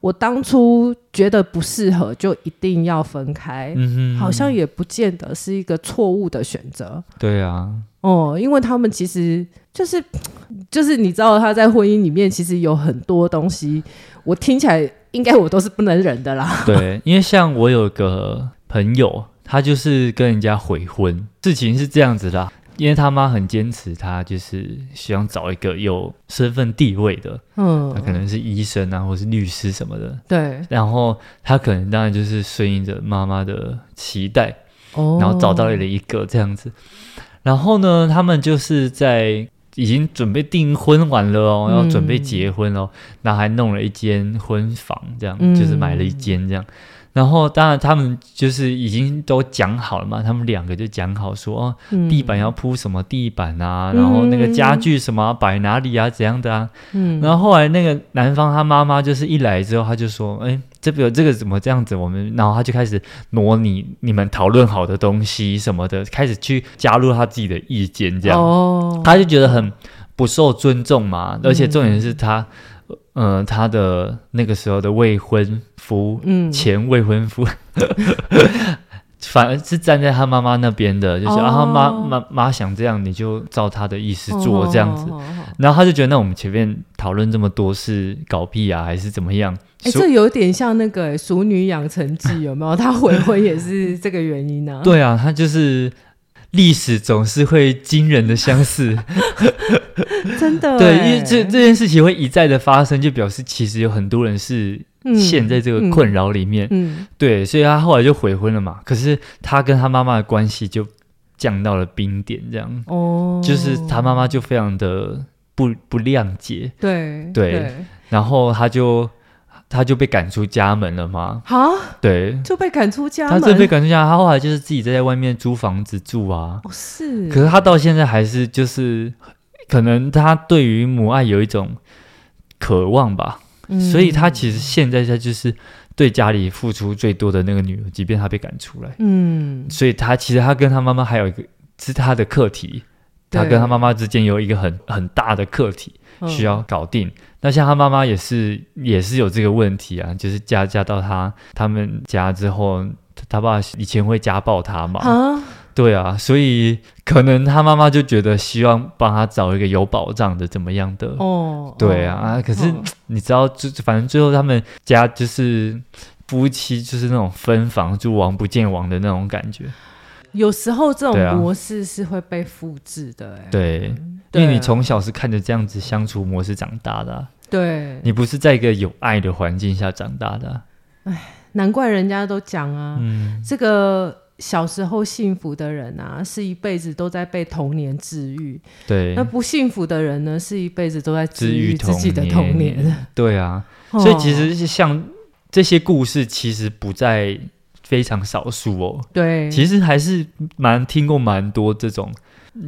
我当初觉得不适合，就一定要分开，嗯，好像也不见得是一个错误的选择。对啊，哦，因为他们其实就是 就是你知道他在婚姻里面其实有很多东西，我听起来应该我都是不能忍的啦。对，因为像我有个朋友，他就是跟人家悔婚，事情是这样子的。因为他妈很坚持，他就是希望找一个有身份地位的，嗯，他可能是医生啊，或是律师什么的，对。然后他可能当然就是顺应着妈妈的期待，哦，然后找到了一个这样子。然后呢，他们就是在已经准备订婚完了哦，要准备结婚哦，然后还弄了一间婚房，这样，嗯，就是买了一间这样。然后，当然，他们就是已经都讲好了嘛。他们两个就讲好说，哦，地板要铺什么地板啊，嗯、然后那个家具什么摆哪里啊，怎样的啊。嗯。然后后来那个男方他妈妈就是一来之后，他就说，哎，这个这个怎么这样子？我们，然后他就开始模拟你们讨论好的东西什么的，开始去加入他自己的意见，这样。哦。他就觉得很不受尊重嘛，而且重点是他。嗯、呃，他的那个时候的未婚夫，嗯，前未婚夫，反而是站在他妈妈那边的，就是、哦、啊，他妈妈妈想这样，你就照他的意思做这样子。哦、然后他就觉得，那我们前面讨论这么多是搞屁啊，还是怎么样？哎、欸，这有点像那个《熟女养成记》，有没有？他悔婚也是这个原因呢、啊？对啊，他就是。历史总是会惊人的相似，真的。对，因为这这件事情会一再的发生，就表示其实有很多人是陷在这个困扰里面。嗯，嗯对，所以他后来就悔婚了嘛。可是他跟他妈妈的关系就降到了冰点，这样。哦，就是他妈妈就非常的不不谅解。对对，对然后他就。他就被赶出家门了吗？啊，对，就被赶出家门。他就被赶出家门，他后来就是自己在外面租房子住啊。哦，是。可是他到现在还是就是，可能他对于母爱有一种渴望吧。嗯。所以他其实现在她就是对家里付出最多的那个女儿，即便她被赶出来。嗯。所以他其实他跟他妈妈还有一个是他的课题。他跟他妈妈之间有一个很很大的课题需要搞定。嗯、那像他妈妈也是也是有这个问题啊，就是嫁嫁到他他们家之后，他爸以前会家暴他嘛。啊对啊，所以可能他妈妈就觉得希望帮他找一个有保障的怎么样的。哦，对啊，哦、可是、哦、你知道，就反正最后他们家就是夫妻就是那种分房住王不见王的那种感觉。有时候这种模式是会被复制的、欸，对，对，因为你从小是看着这样子相处模式长大的、啊，对，你不是在一个有爱的环境下长大的、啊，哎，难怪人家都讲啊，嗯，这个。小时候幸福的人啊，是一辈子都在被童年治愈。对，那不幸福的人呢，是一辈子都在治愈自己的童年。对啊，哦、所以其实像这些故事，其实不在非常少数哦。对，其实还是蛮听过蛮多这种，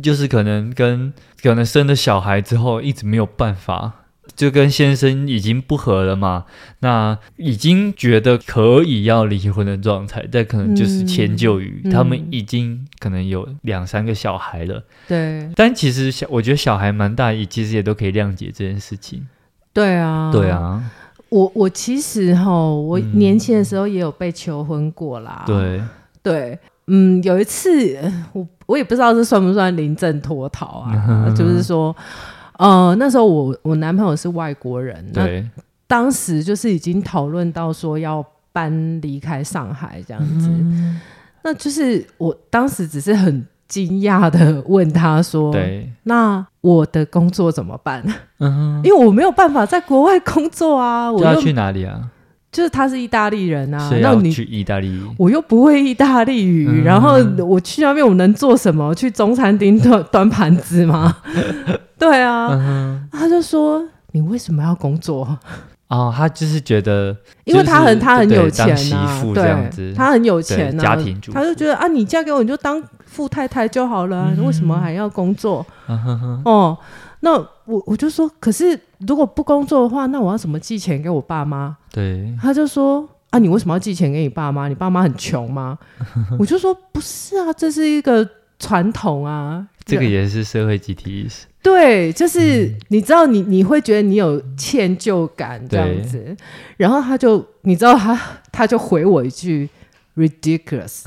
就是可能跟可能生了小孩之后，一直没有办法。就跟先生已经不和了嘛，那已经觉得可以要离婚的状态，但可能就是迁就于、嗯、他们已经可能有两三个小孩了。对，但其实小我觉得小孩蛮大，也其实也都可以谅解这件事情。对啊，对啊，我我其实哈，我年轻的时候也有被求婚过啦。对、嗯、对，嗯，有一次我我也不知道这算不算临阵脱逃啊，就是说。呃，那时候我我男朋友是外国人，对，那当时就是已经讨论到说要搬离开上海这样子，嗯、那就是我当时只是很惊讶的问他说，对，那我的工作怎么办？嗯，因为我没有办法在国外工作啊，我要去哪里啊？就是他是意大利人啊，那你去意大利，我又不会意大利语，嗯、然后我去那边我能做什么？去中餐厅端端盘子吗？对啊，嗯、他就说：“你为什么要工作？”哦，他就是觉得，因为他很他很有钱啊，对，他很有钱啊，家庭主妇，他就觉得啊，你嫁给我你就当富太太就好了，嗯、为什么还要工作？嗯、哦。那我我就说，可是如果不工作的话，那我要怎么寄钱给我爸妈？对，他就说啊，你为什么要寄钱给你爸妈？你爸妈很穷吗？我就说不是啊，这是一个传统啊，这个也是社会集体意识。对，就是、嗯、你知道你，你你会觉得你有歉疚感这样子，然后他就你知道他他就回我一句 ridiculous，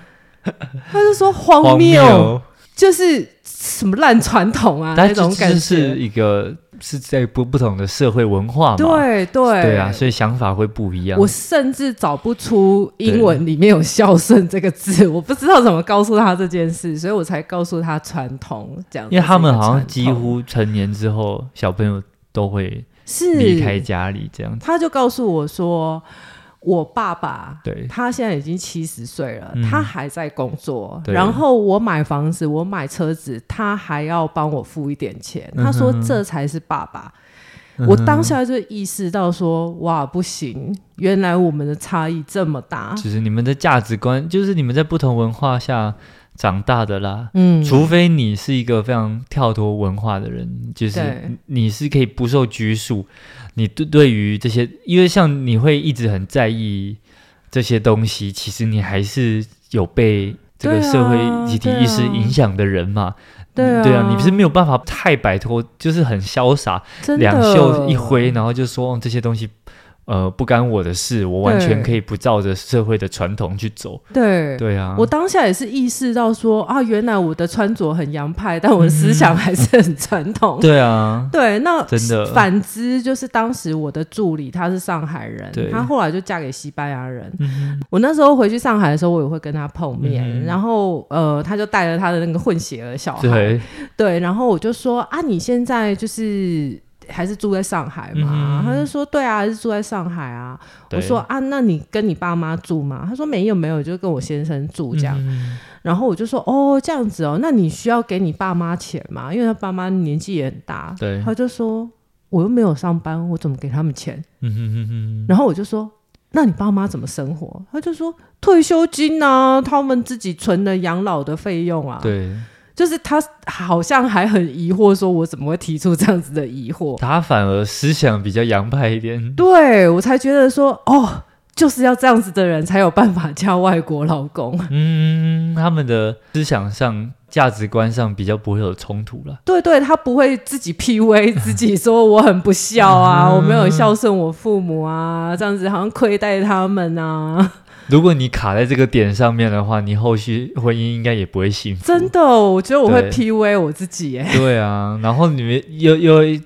他就说荒谬，荒谬就是。什么烂传统啊？那种感觉是一个是在不不同的社会文化嘛？对对对啊，所以想法会不一样。我甚至找不出英文里面有“孝顺”这个字，我不知道怎么告诉他这件事，所以我才告诉他传统这样。因为他们好像几乎成年之后，小朋友都会是离开家里这样子。他就告诉我说。我爸爸，对，他现在已经七十岁了，嗯、他还在工作。然后我买房子，我买车子，他还要帮我付一点钱。嗯、他说这才是爸爸。嗯、我当下就意识到说，哇，不行，原来我们的差异这么大。其实你们的价值观，就是你们在不同文化下长大的啦。嗯，除非你是一个非常跳脱文化的人，就是你是可以不受拘束。你对对于这些，因为像你会一直很在意这些东西，其实你还是有被这个社会集体意识影响的人嘛。对啊，对啊，你是没有办法太摆脱，就是很潇洒，两袖一挥，然后就说这些东西。呃，不干我的事，我完全可以不照着社会的传统去走。对，对啊，我当下也是意识到说啊，原来我的穿着很洋派，但我的思想还是很传统。对啊，对，那真的。反之，就是当时我的助理他是上海人，他后来就嫁给西班牙人。我那时候回去上海的时候，我也会跟他碰面，然后呃，他就带着他的那个混血儿小孩，对，然后我就说啊，你现在就是。还是住在上海嘛？嗯、他就说：“对啊，还是住在上海啊。”我说：“啊，那你跟你爸妈住吗？”他说：“没有，没有，就跟我先生住这样。嗯”然后我就说：“哦，这样子哦，那你需要给你爸妈钱吗？因为他爸妈年纪也很大。”对，他就说：“我又没有上班，我怎么给他们钱？”嗯、哼哼哼，然后我就说：“那你爸妈怎么生活？”他就说：“退休金啊，他们自己存的养老的费用啊。”对。就是他好像还很疑惑，说我怎么会提出这样子的疑惑？他反而思想比较洋派一点。对，我才觉得说，哦，就是要这样子的人才有办法嫁外国老公。嗯，他们的思想上、价值观上比较不会有冲突了。对对，他不会自己 PUA 自己说我很不孝啊，我没有孝顺我父母啊，这样子好像亏待他们啊。如果你卡在这个点上面的话，你后续婚姻应该也不会幸福。真的，我觉得我会 PUA 我自己耶。对啊，然后你们又又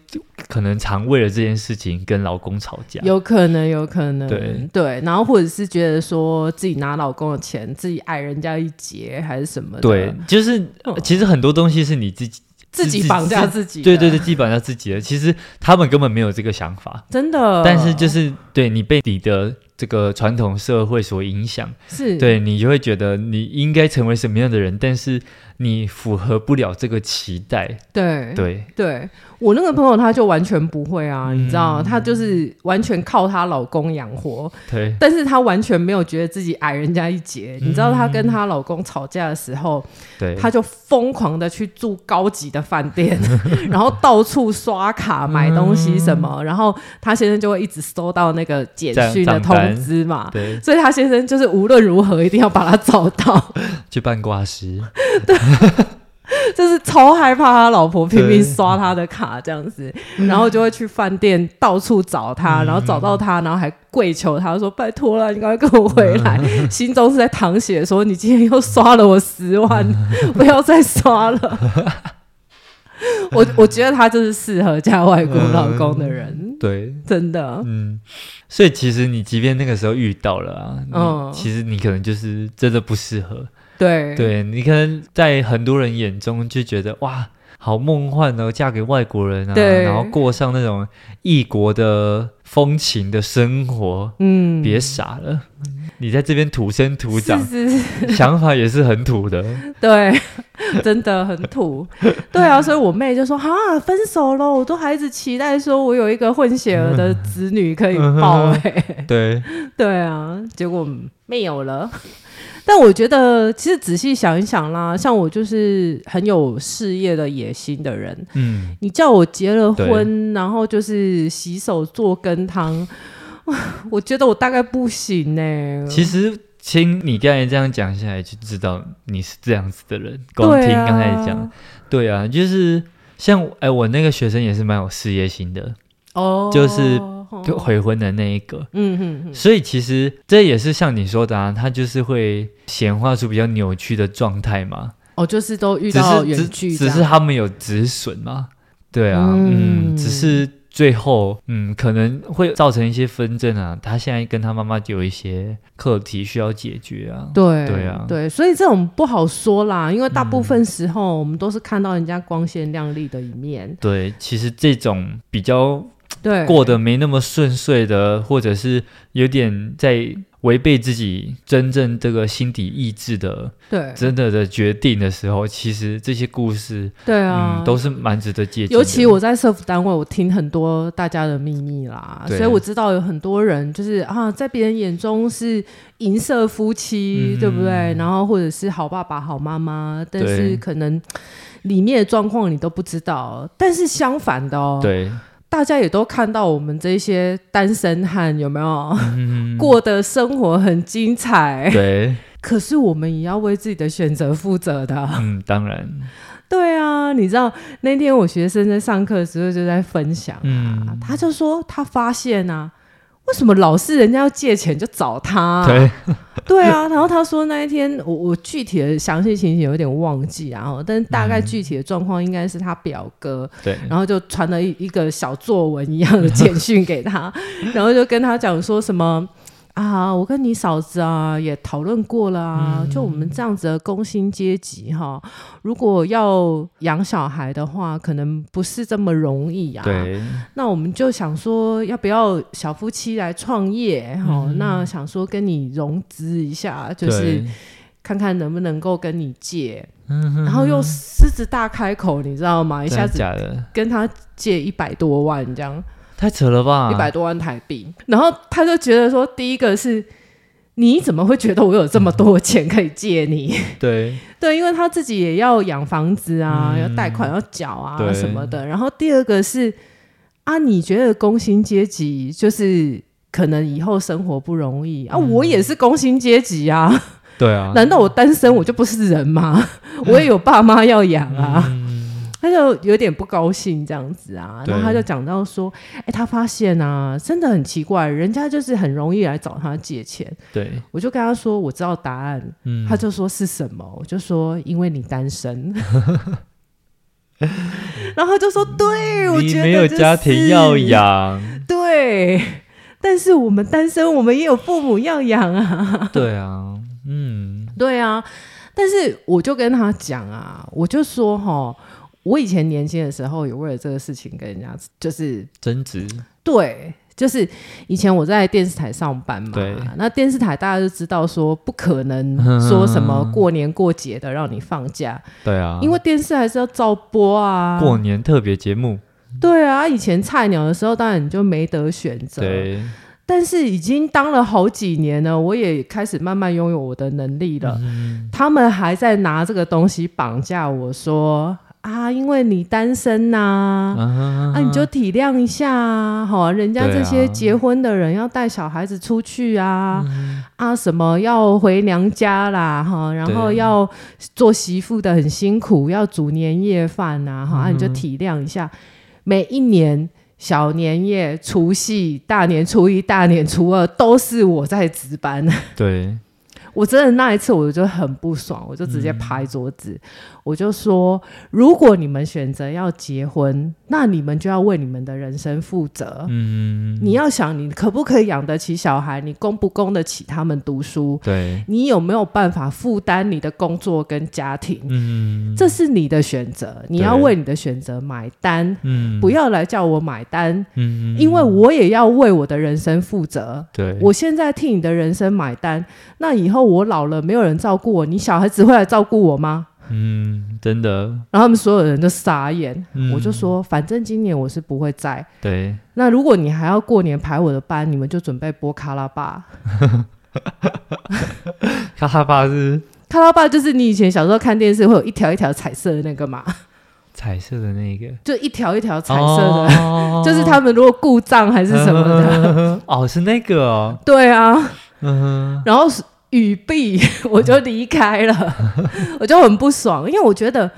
可能常为了这件事情跟老公吵架。有可能，有可能。对对，然后或者是觉得说自己拿老公的钱，自己矮人家一截，还是什么的。对，就是其实很多东西是你自己。自己绑架自己，对对对，自己绑架自己的。其实他们根本没有这个想法，真的。但是就是对你被你的这个传统社会所影响，是。对你就会觉得你应该成为什么样的人，但是你符合不了这个期待。对对对。我那个朋友他就完全不会啊，嗯、你知道，她就是完全靠她老公养活。对，但是她完全没有觉得自己矮人家一截。嗯、你知道，她跟她老公吵架的时候，对，她就疯狂的去住高级的饭店，然后到处刷卡买东西什么，嗯、然后她先生就会一直收到那个简讯的通知嘛。对，所以她先生就是无论如何一定要把她找到，去办挂失。对。就是超害怕他老婆拼命刷他的卡这样子，然后就会去饭店到处找他，然后找到他，然后还跪求他说：“拜托了，你赶快跟我回来。” 心中是在淌血，说：“你今天又刷了我十万，不要再刷了。”我我觉得他就是适合嫁外国老公的人，对，真的，嗯。所以其实你即便那个时候遇到了啊，嗯，其实你可能就是真的不适合。对，对，你可能在很多人眼中就觉得哇，好梦幻哦，嫁给外国人啊，然后过上那种异国的风情的生活。嗯，别傻了，你在这边土生土长，是是是想法也是很土的。对，真的很土。对啊，所以我妹就说：“哈，分手了，我都还一直期待说我有一个混血儿的子女可以抱。”哎，对，对啊，结果没有了。但我觉得，其实仔细想一想啦，像我就是很有事业的野心的人。嗯，你叫我结了婚，然后就是洗手做羹汤，我觉得我大概不行呢、欸。其实，听你刚才这样讲下来，就知道你是这样子的人。光听刚才讲，对啊，就是像哎、欸，我那个学生也是蛮有事业心的哦，就是。就悔婚的那一个，嗯哼哼，所以其实这也是像你说的啊，他就是会显化出比较扭曲的状态嘛。哦，就是都遇到远距，只是他们有止损嘛。对啊，嗯，嗯，只是最后，嗯，可能会造成一些纷争啊。他现在跟他妈妈就有一些课题需要解决啊。对，对啊，对，所以这种不好说啦，因为大部分时候我们都是看到人家光鲜亮丽的一面。对，其实这种比较。对，过得没那么顺遂的，或者是有点在违背自己真正这个心底意志的，对，真的的决定的时候，其实这些故事，对啊，嗯、都是蛮值得借鉴。尤其我在社服单位，我听很多大家的秘密啦，所以我知道有很多人就是啊，在别人眼中是银色夫妻，嗯、对不对？然后或者是好爸爸、好妈妈，但是可能里面的状况你都不知道。但是相反的哦，对。大家也都看到我们这些单身汉有没有、嗯、过的生活很精彩？对，可是我们也要为自己的选择负责的。嗯，当然。对啊，你知道那天我学生在上课的时候就在分享啊，嗯、他就说他发现啊。为什么老是人家要借钱就找他啊？对，对啊。然后他说那一天我我具体的详细情形有点忘记，然后但是大概具体的状况应该是他表哥，对，然后就传了一一个小作文一样的简讯给他，然后就跟他讲说什么。啊，我跟你嫂子啊也讨论过了啊，嗯、就我们这样子的工薪阶级哈，如果要养小孩的话，可能不是这么容易啊。对，那我们就想说，要不要小夫妻来创业？哈、嗯，那想说跟你融资一下，就是看看能不能够跟你借，然后又狮子大开口，你知道吗？一下子跟他借一百多万这样。太扯了吧！一百多万台币，然后他就觉得说，第一个是你怎么会觉得我有这么多钱可以借你？对 对，因为他自己也要养房子啊，嗯、要贷款要缴啊什么的。然后第二个是啊，你觉得工薪阶级就是可能以后生活不容易啊，我也是工薪阶级啊。对啊，难道我单身我就不是人吗？我也有爸妈要养啊。嗯他就有点不高兴这样子啊，然后他就讲到说，哎、欸，他发现啊，真的很奇怪，人家就是很容易来找他借钱。对，我就跟他说，我知道答案。嗯，他就说是什么？我就说，因为你单身。然后他就说，对，我觉得、就是、你没有家庭要养。对，但是我们单身，我们也有父母要养啊。对啊，嗯，对啊，但是我就跟他讲啊，我就说哈。我以前年轻的时候，有为了这个事情跟人家就是争执。对，就是以前我在电视台上班嘛，对，那电视台大家都知道说不可能说什么过年过节的让你放假，对啊，因为电视还是要照播啊，过年特别节目，对啊，以前菜鸟的时候，当然你就没得选择，对，但是已经当了好几年了，我也开始慢慢拥有我的能力了，嗯，他们还在拿这个东西绑架我说。啊，因为你单身呐、啊，啊，啊，你就体谅一下啊，好，人家这些结婚的人要带小孩子出去啊，啊，啊，什么要回娘家啦，哈，然后要做媳妇的很辛苦，要煮年夜饭呐，哈，啊，你就体谅一下，每一年小年夜、除夕、大年初一、大年初二都是我在值班，对。我真的那一次我就很不爽，我就直接拍桌子，嗯、我就说：如果你们选择要结婚，那你们就要为你们的人生负责。嗯，你要想你可不可以养得起小孩，你供不供得起他们读书？对，你有没有办法负担你的工作跟家庭？嗯，这是你的选择，你要为你的选择买单。嗯，不要来叫我买单。嗯，因为我也要为我的人生负责。对，我现在替你的人生买单，那以后。我老了，没有人照顾我，你小孩子会来照顾我吗？嗯，真的。然后他们所有人都傻眼。嗯、我就说，反正今年我是不会在。对。那如果你还要过年排我的班，你们就准备播卡拉巴。卡拉巴是？卡拉巴就是你以前小时候看电视会有一条一条彩色的那个嘛？彩色的那个，就一条一条彩色的，哦、就是他们如果故障还是什么的。哦，是那个哦。对啊。嗯哼。然后是。语毕，我就离开了，我就很不爽，因为我觉得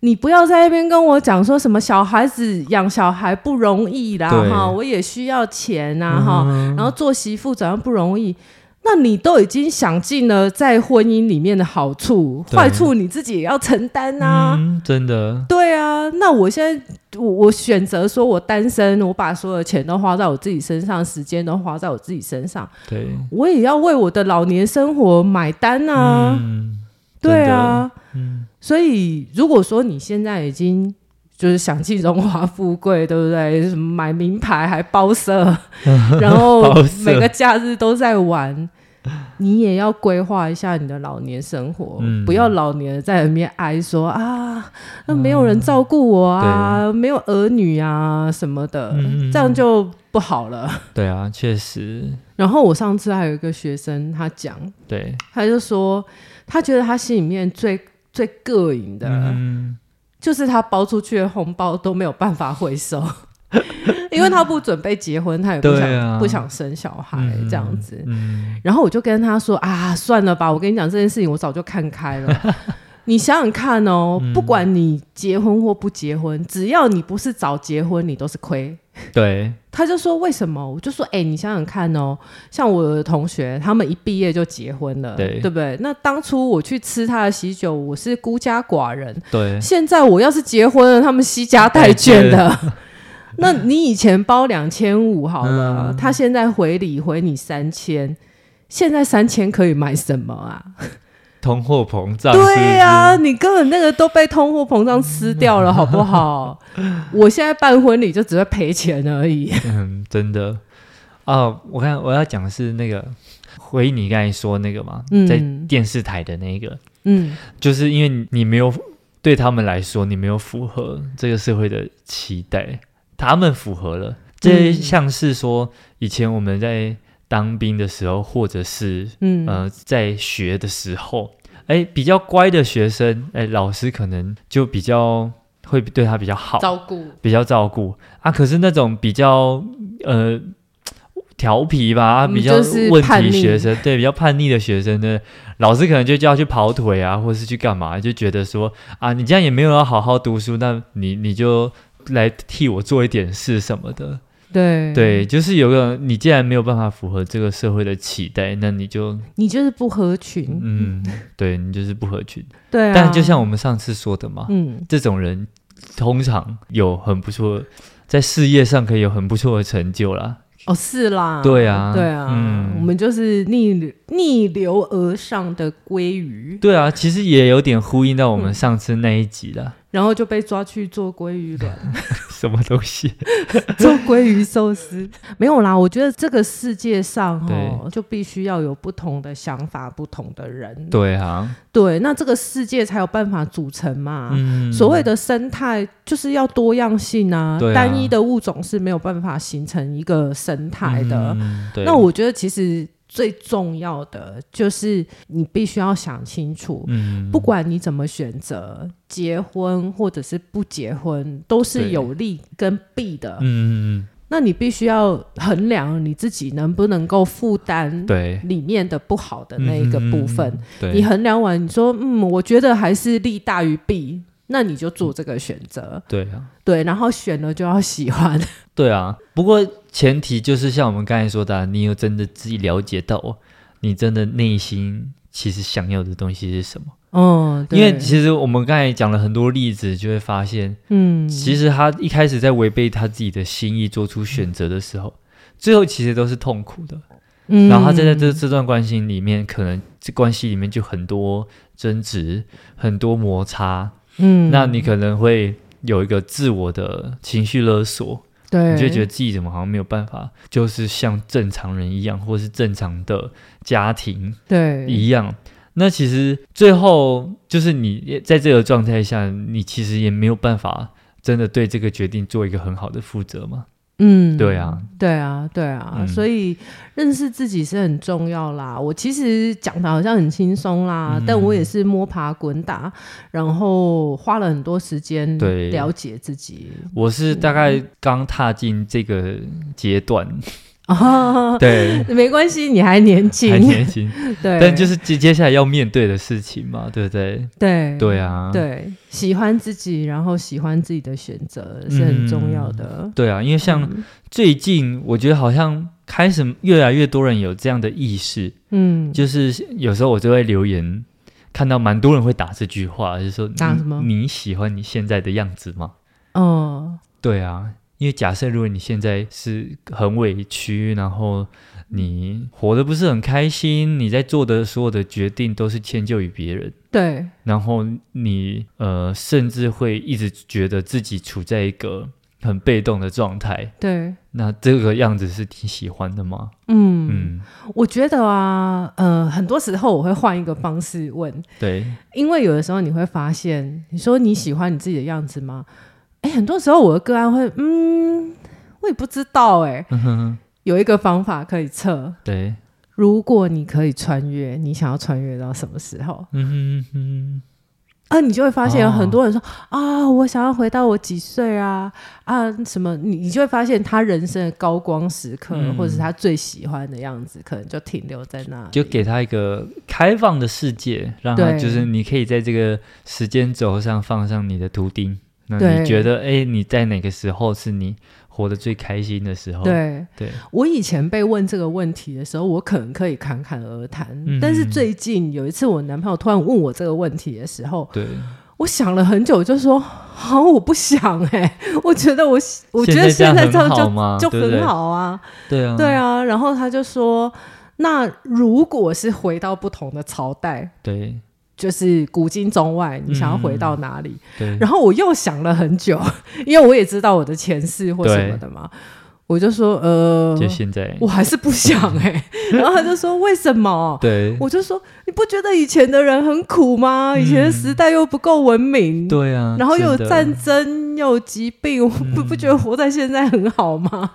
你不要在那边跟我讲说什么小孩子养小孩不容易啦，哈，我也需要钱呐，哈，然后做媳妇怎样不容易。那你都已经想尽了在婚姻里面的好处，坏处你自己也要承担啊！嗯，真的。对啊，那我现在我我选择说我单身，我把所有的钱都花在我自己身上，时间都花在我自己身上。对，我也要为我的老年生活买单啊！嗯，对啊，嗯。所以如果说你现在已经就是享尽荣华富贵，对不对？什么买名牌还包色，然后每个假日都在玩。你也要规划一下你的老年生活，嗯、不要老年在里面哀说啊，那没有人照顾我啊，嗯、没有儿女啊什么的，嗯、这样就不好了。对啊，确实。然后我上次还有一个学生，他讲，对，他就说，他觉得他心里面最最膈应的，嗯、就是他包出去的红包都没有办法回收。因为他不准备结婚，他也不想、啊、不想生小孩这样子。嗯嗯、然后我就跟他说啊，算了吧，我跟你讲这件事情，我早就看开了。你想想看哦，嗯、不管你结婚或不结婚，只要你不是早结婚，你都是亏。对。他就说为什么？我就说哎，你想想看哦，像我的同学，他们一毕业就结婚了，对，对不对？那当初我去吃他的喜酒，我是孤家寡人。对。现在我要是结婚了，他们惜家带眷的。那你以前包两千五好了，嗯、他现在回礼回你三千，现在三千可以买什么啊？通货膨胀。对呀、啊，你根本那个都被通货膨胀吃掉了，好不好？我现在办婚礼就只会赔钱而已。嗯，真的。哦，我看我要讲的是那个回你刚才说那个嘛，嗯、在电视台的那个，嗯，就是因为你没有对他们来说，你没有符合这个社会的期待。他们符合了，这像是说以前我们在当兵的时候，或者是嗯呃在学的时候，哎，比较乖的学生，哎，老师可能就比较会对他比较好，照顾，比较照顾啊。可是那种比较呃调调皮吧，比较问题学生，对，比较叛逆的学生呢，老师可能就叫他去跑腿啊，或是去干嘛，就觉得说啊，你这样也没有要好好读书，那你你就来替我做一点事什么的。对对，就是有个你既然没有办法符合这个社会的期待，那你就你就是不合群。嗯，对，你就是不合群。对啊，但就像我们上次说的嘛，嗯，这种人通常有很不错，在事业上可以有很不错的成就啦。哦，是啦，对啊，对啊，嗯，我们就是逆流逆流而上的鲑鱼。对啊，其实也有点呼应到我们上次那一集了。嗯然后就被抓去做鲑鱼卵，什么东西？做鲑鱼寿司没有啦。我觉得这个世界上哦，就必须要有不同的想法、不同的人。对啊，对，那这个世界才有办法组成嘛。嗯，所谓的生态就是要多样性啊，单一的物种是没有办法形成一个生态的。嗯，那我觉得其实。最重要的就是你必须要想清楚，嗯，不管你怎么选择，结婚或者是不结婚，都是有利跟弊的，嗯，那你必须要衡量你自己能不能够负担对。里面的不好的那一个部分，对，你衡量完，你说，嗯，我觉得还是利大于弊。那你就做这个选择，对啊，对，然后选了就要喜欢，对啊。不过前提就是像我们刚才说的，你有真的自己了解到，你真的内心其实想要的东西是什么？哦，因为其实我们刚才讲了很多例子，就会发现，嗯，其实他一开始在违背他自己的心意做出选择的时候，嗯，最后其实都是痛苦的。嗯，然后他在这这段关系里面，可能这关系里面就很多争执，很多摩擦。嗯，那你可能会有一个自我的情绪勒索，对，你就觉得自己怎么好像没有办法，就是像正常人一样，或是正常的家庭对一样。那其实最后就是你在这个状态下，你其实也没有办法真的对这个决定做一个很好的负责嘛。嗯，对啊，对啊，对啊，嗯，所以认识自己是很重要啦。我其实讲的好像很轻松啦，嗯，但我也是摸爬滚打，然后花了很多时间了解自己。我是大概刚踏进这个阶段。哦，对，没关系，你还年轻，还年轻，对，但就是接接下来要面对的事情嘛，对不对？对，对啊，对，喜欢自己，然后喜欢自己的选择是很重要的。嗯，对啊，因为像最近，我觉得好像开始越来越多人有这样的意识，嗯，就是有时候我就会留言，看到蛮多人会打这句话，就是说，打什么？你喜欢你现在的样子吗？哦，对啊。因为假设如果你现在是很委屈，然后你活得不是很开心，你在做的所有的决定都是迁就于别人，对，然后你呃甚至会一直觉得自己处在一个很被动的状态，对，那这个样子是挺喜欢的吗？嗯。嗯，我觉得啊，呃，很多时候我会换一个方式问，对，因为有的时候你会发现，你说你喜欢你自己的样子吗？哎，很多时候我的个案会，嗯，我也不知道，哎，有一个方法可以测，对，如果你可以穿越，你想要穿越到什么时候？嗯哼哼，啊，你就会发现有很多人说、哦、啊，我想要回到我几岁啊啊什么？你你就会发现他人生的高光时刻，嗯、或者是他最喜欢的样子，可能就停留在那里，就给他一个开放的世界，让他就是你可以在这个时间轴上放上你的图钉。那你觉得，哎，你在哪个时候是你活得最开心的时候？对，对。我以前被问这个问题的时候，我可能可以侃侃而谈。嗯、但是最近有一次，我男朋友突然问我这个问题的时候，对，我想了很久，就说：好，我不想。哎，我觉得我，我觉得现在这样就就很好啊。对啊，对啊。然后他就说：那如果是回到不同的朝代，对。就是古今中外，你想要回到哪里？嗯、对。然后我又想了很久，因为我也知道我的前世或什么的嘛，我就说呃，就现在，我还是不想哎、欸。然后他就说为什么？对。我就说你不觉得以前的人很苦吗？以前的时代又不够文明，对啊。然后又有战争，又有疾病，我不不觉得活在现在很好吗？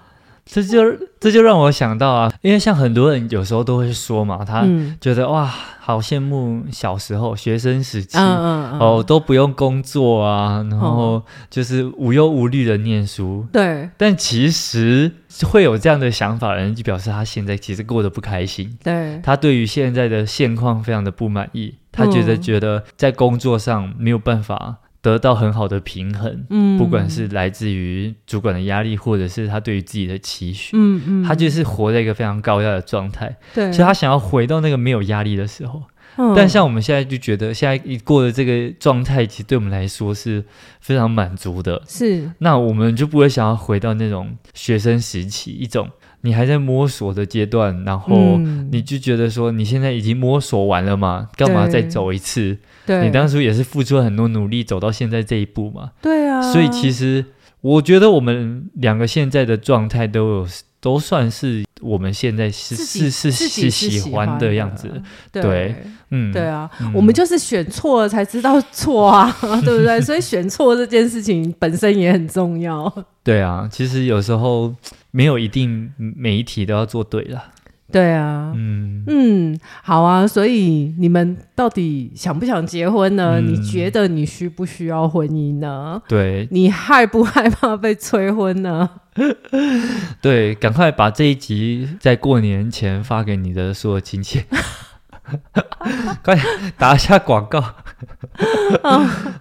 这就这就让我想到啊，因为像很多人有时候都会说嘛，他觉得、嗯、哇，好羡慕小时候学生时期、嗯嗯嗯、哦，都不用工作啊，然后就是无忧无虑的念书。对，但其实会有这样的想法的人，就表示他现在其实过得不开心。对，他对于现在的现况非常的不满意，他觉得觉得在工作上没有办法。得到很好的平衡，嗯，不管是来自于主管的压力，或者是他对于自己的期许，嗯嗯，他就是活在一个非常高压的状态，对，所以他想要回到那个没有压力的时候，嗯，但像我们现在就觉得，现在一过的这个状态，其实对我们来说是非常满足的，是，那我们就不会想要回到那种学生时期一种。你还在摸索的阶段，然后你就觉得说你现在已经摸索完了嘛，干嘛再走一次？对，你当初也是付出了很多努力走到现在这一步嘛。对啊，所以其实我觉得我们两个现在的状态都有。都算是我们现在是是是是喜欢的样子，对，嗯，对啊，我们就是选错了才知道错啊，对不对？所以选错这件事情本身也很重要。对啊，其实有时候没有一定每一题都要做对了。对啊，嗯嗯，好啊，所以你们到底想不想结婚呢？嗯、你觉得你需不需要婚姻呢？对，你害不害怕被催婚呢？对，赶快把这一集在过年前发给你的所有亲戚，快打一下广告。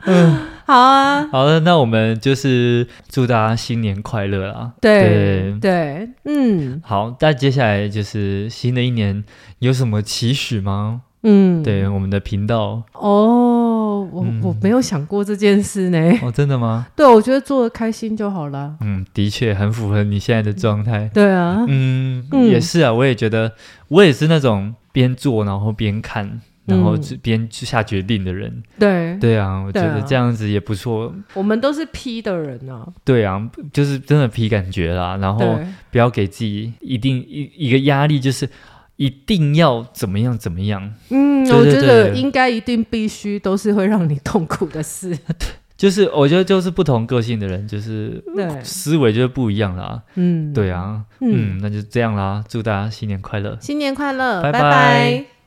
嗯。好啊，好的，那我们就是祝大家新年快乐啦！对对对，嗯，好，那接下来就是新的一年有什么期许吗？嗯，对，我们的频道哦，我、嗯、我没有想过这件事呢。哦，真的吗？对，我觉得做的开心就好了。嗯，的确很符合你现在的状态。对啊，嗯，嗯也是啊，我也觉得，我也是那种边做然后边看。然后边去下决定的人，嗯、对对啊，我觉得这样子也不错。我们都是 P 的人啊，对啊，就是真的 P 感觉啦。然后不要给自己一定一一个压力，就是一定要怎么样怎么样。嗯，对对对，我觉得应该一定必须都是会让你痛苦的事。对，就是我觉得就是不同个性的人，就是思维就是不一样啦。嗯，对啊，嗯，嗯，那就这样啦。祝大家新年快乐，新年快乐，拜拜。拜拜。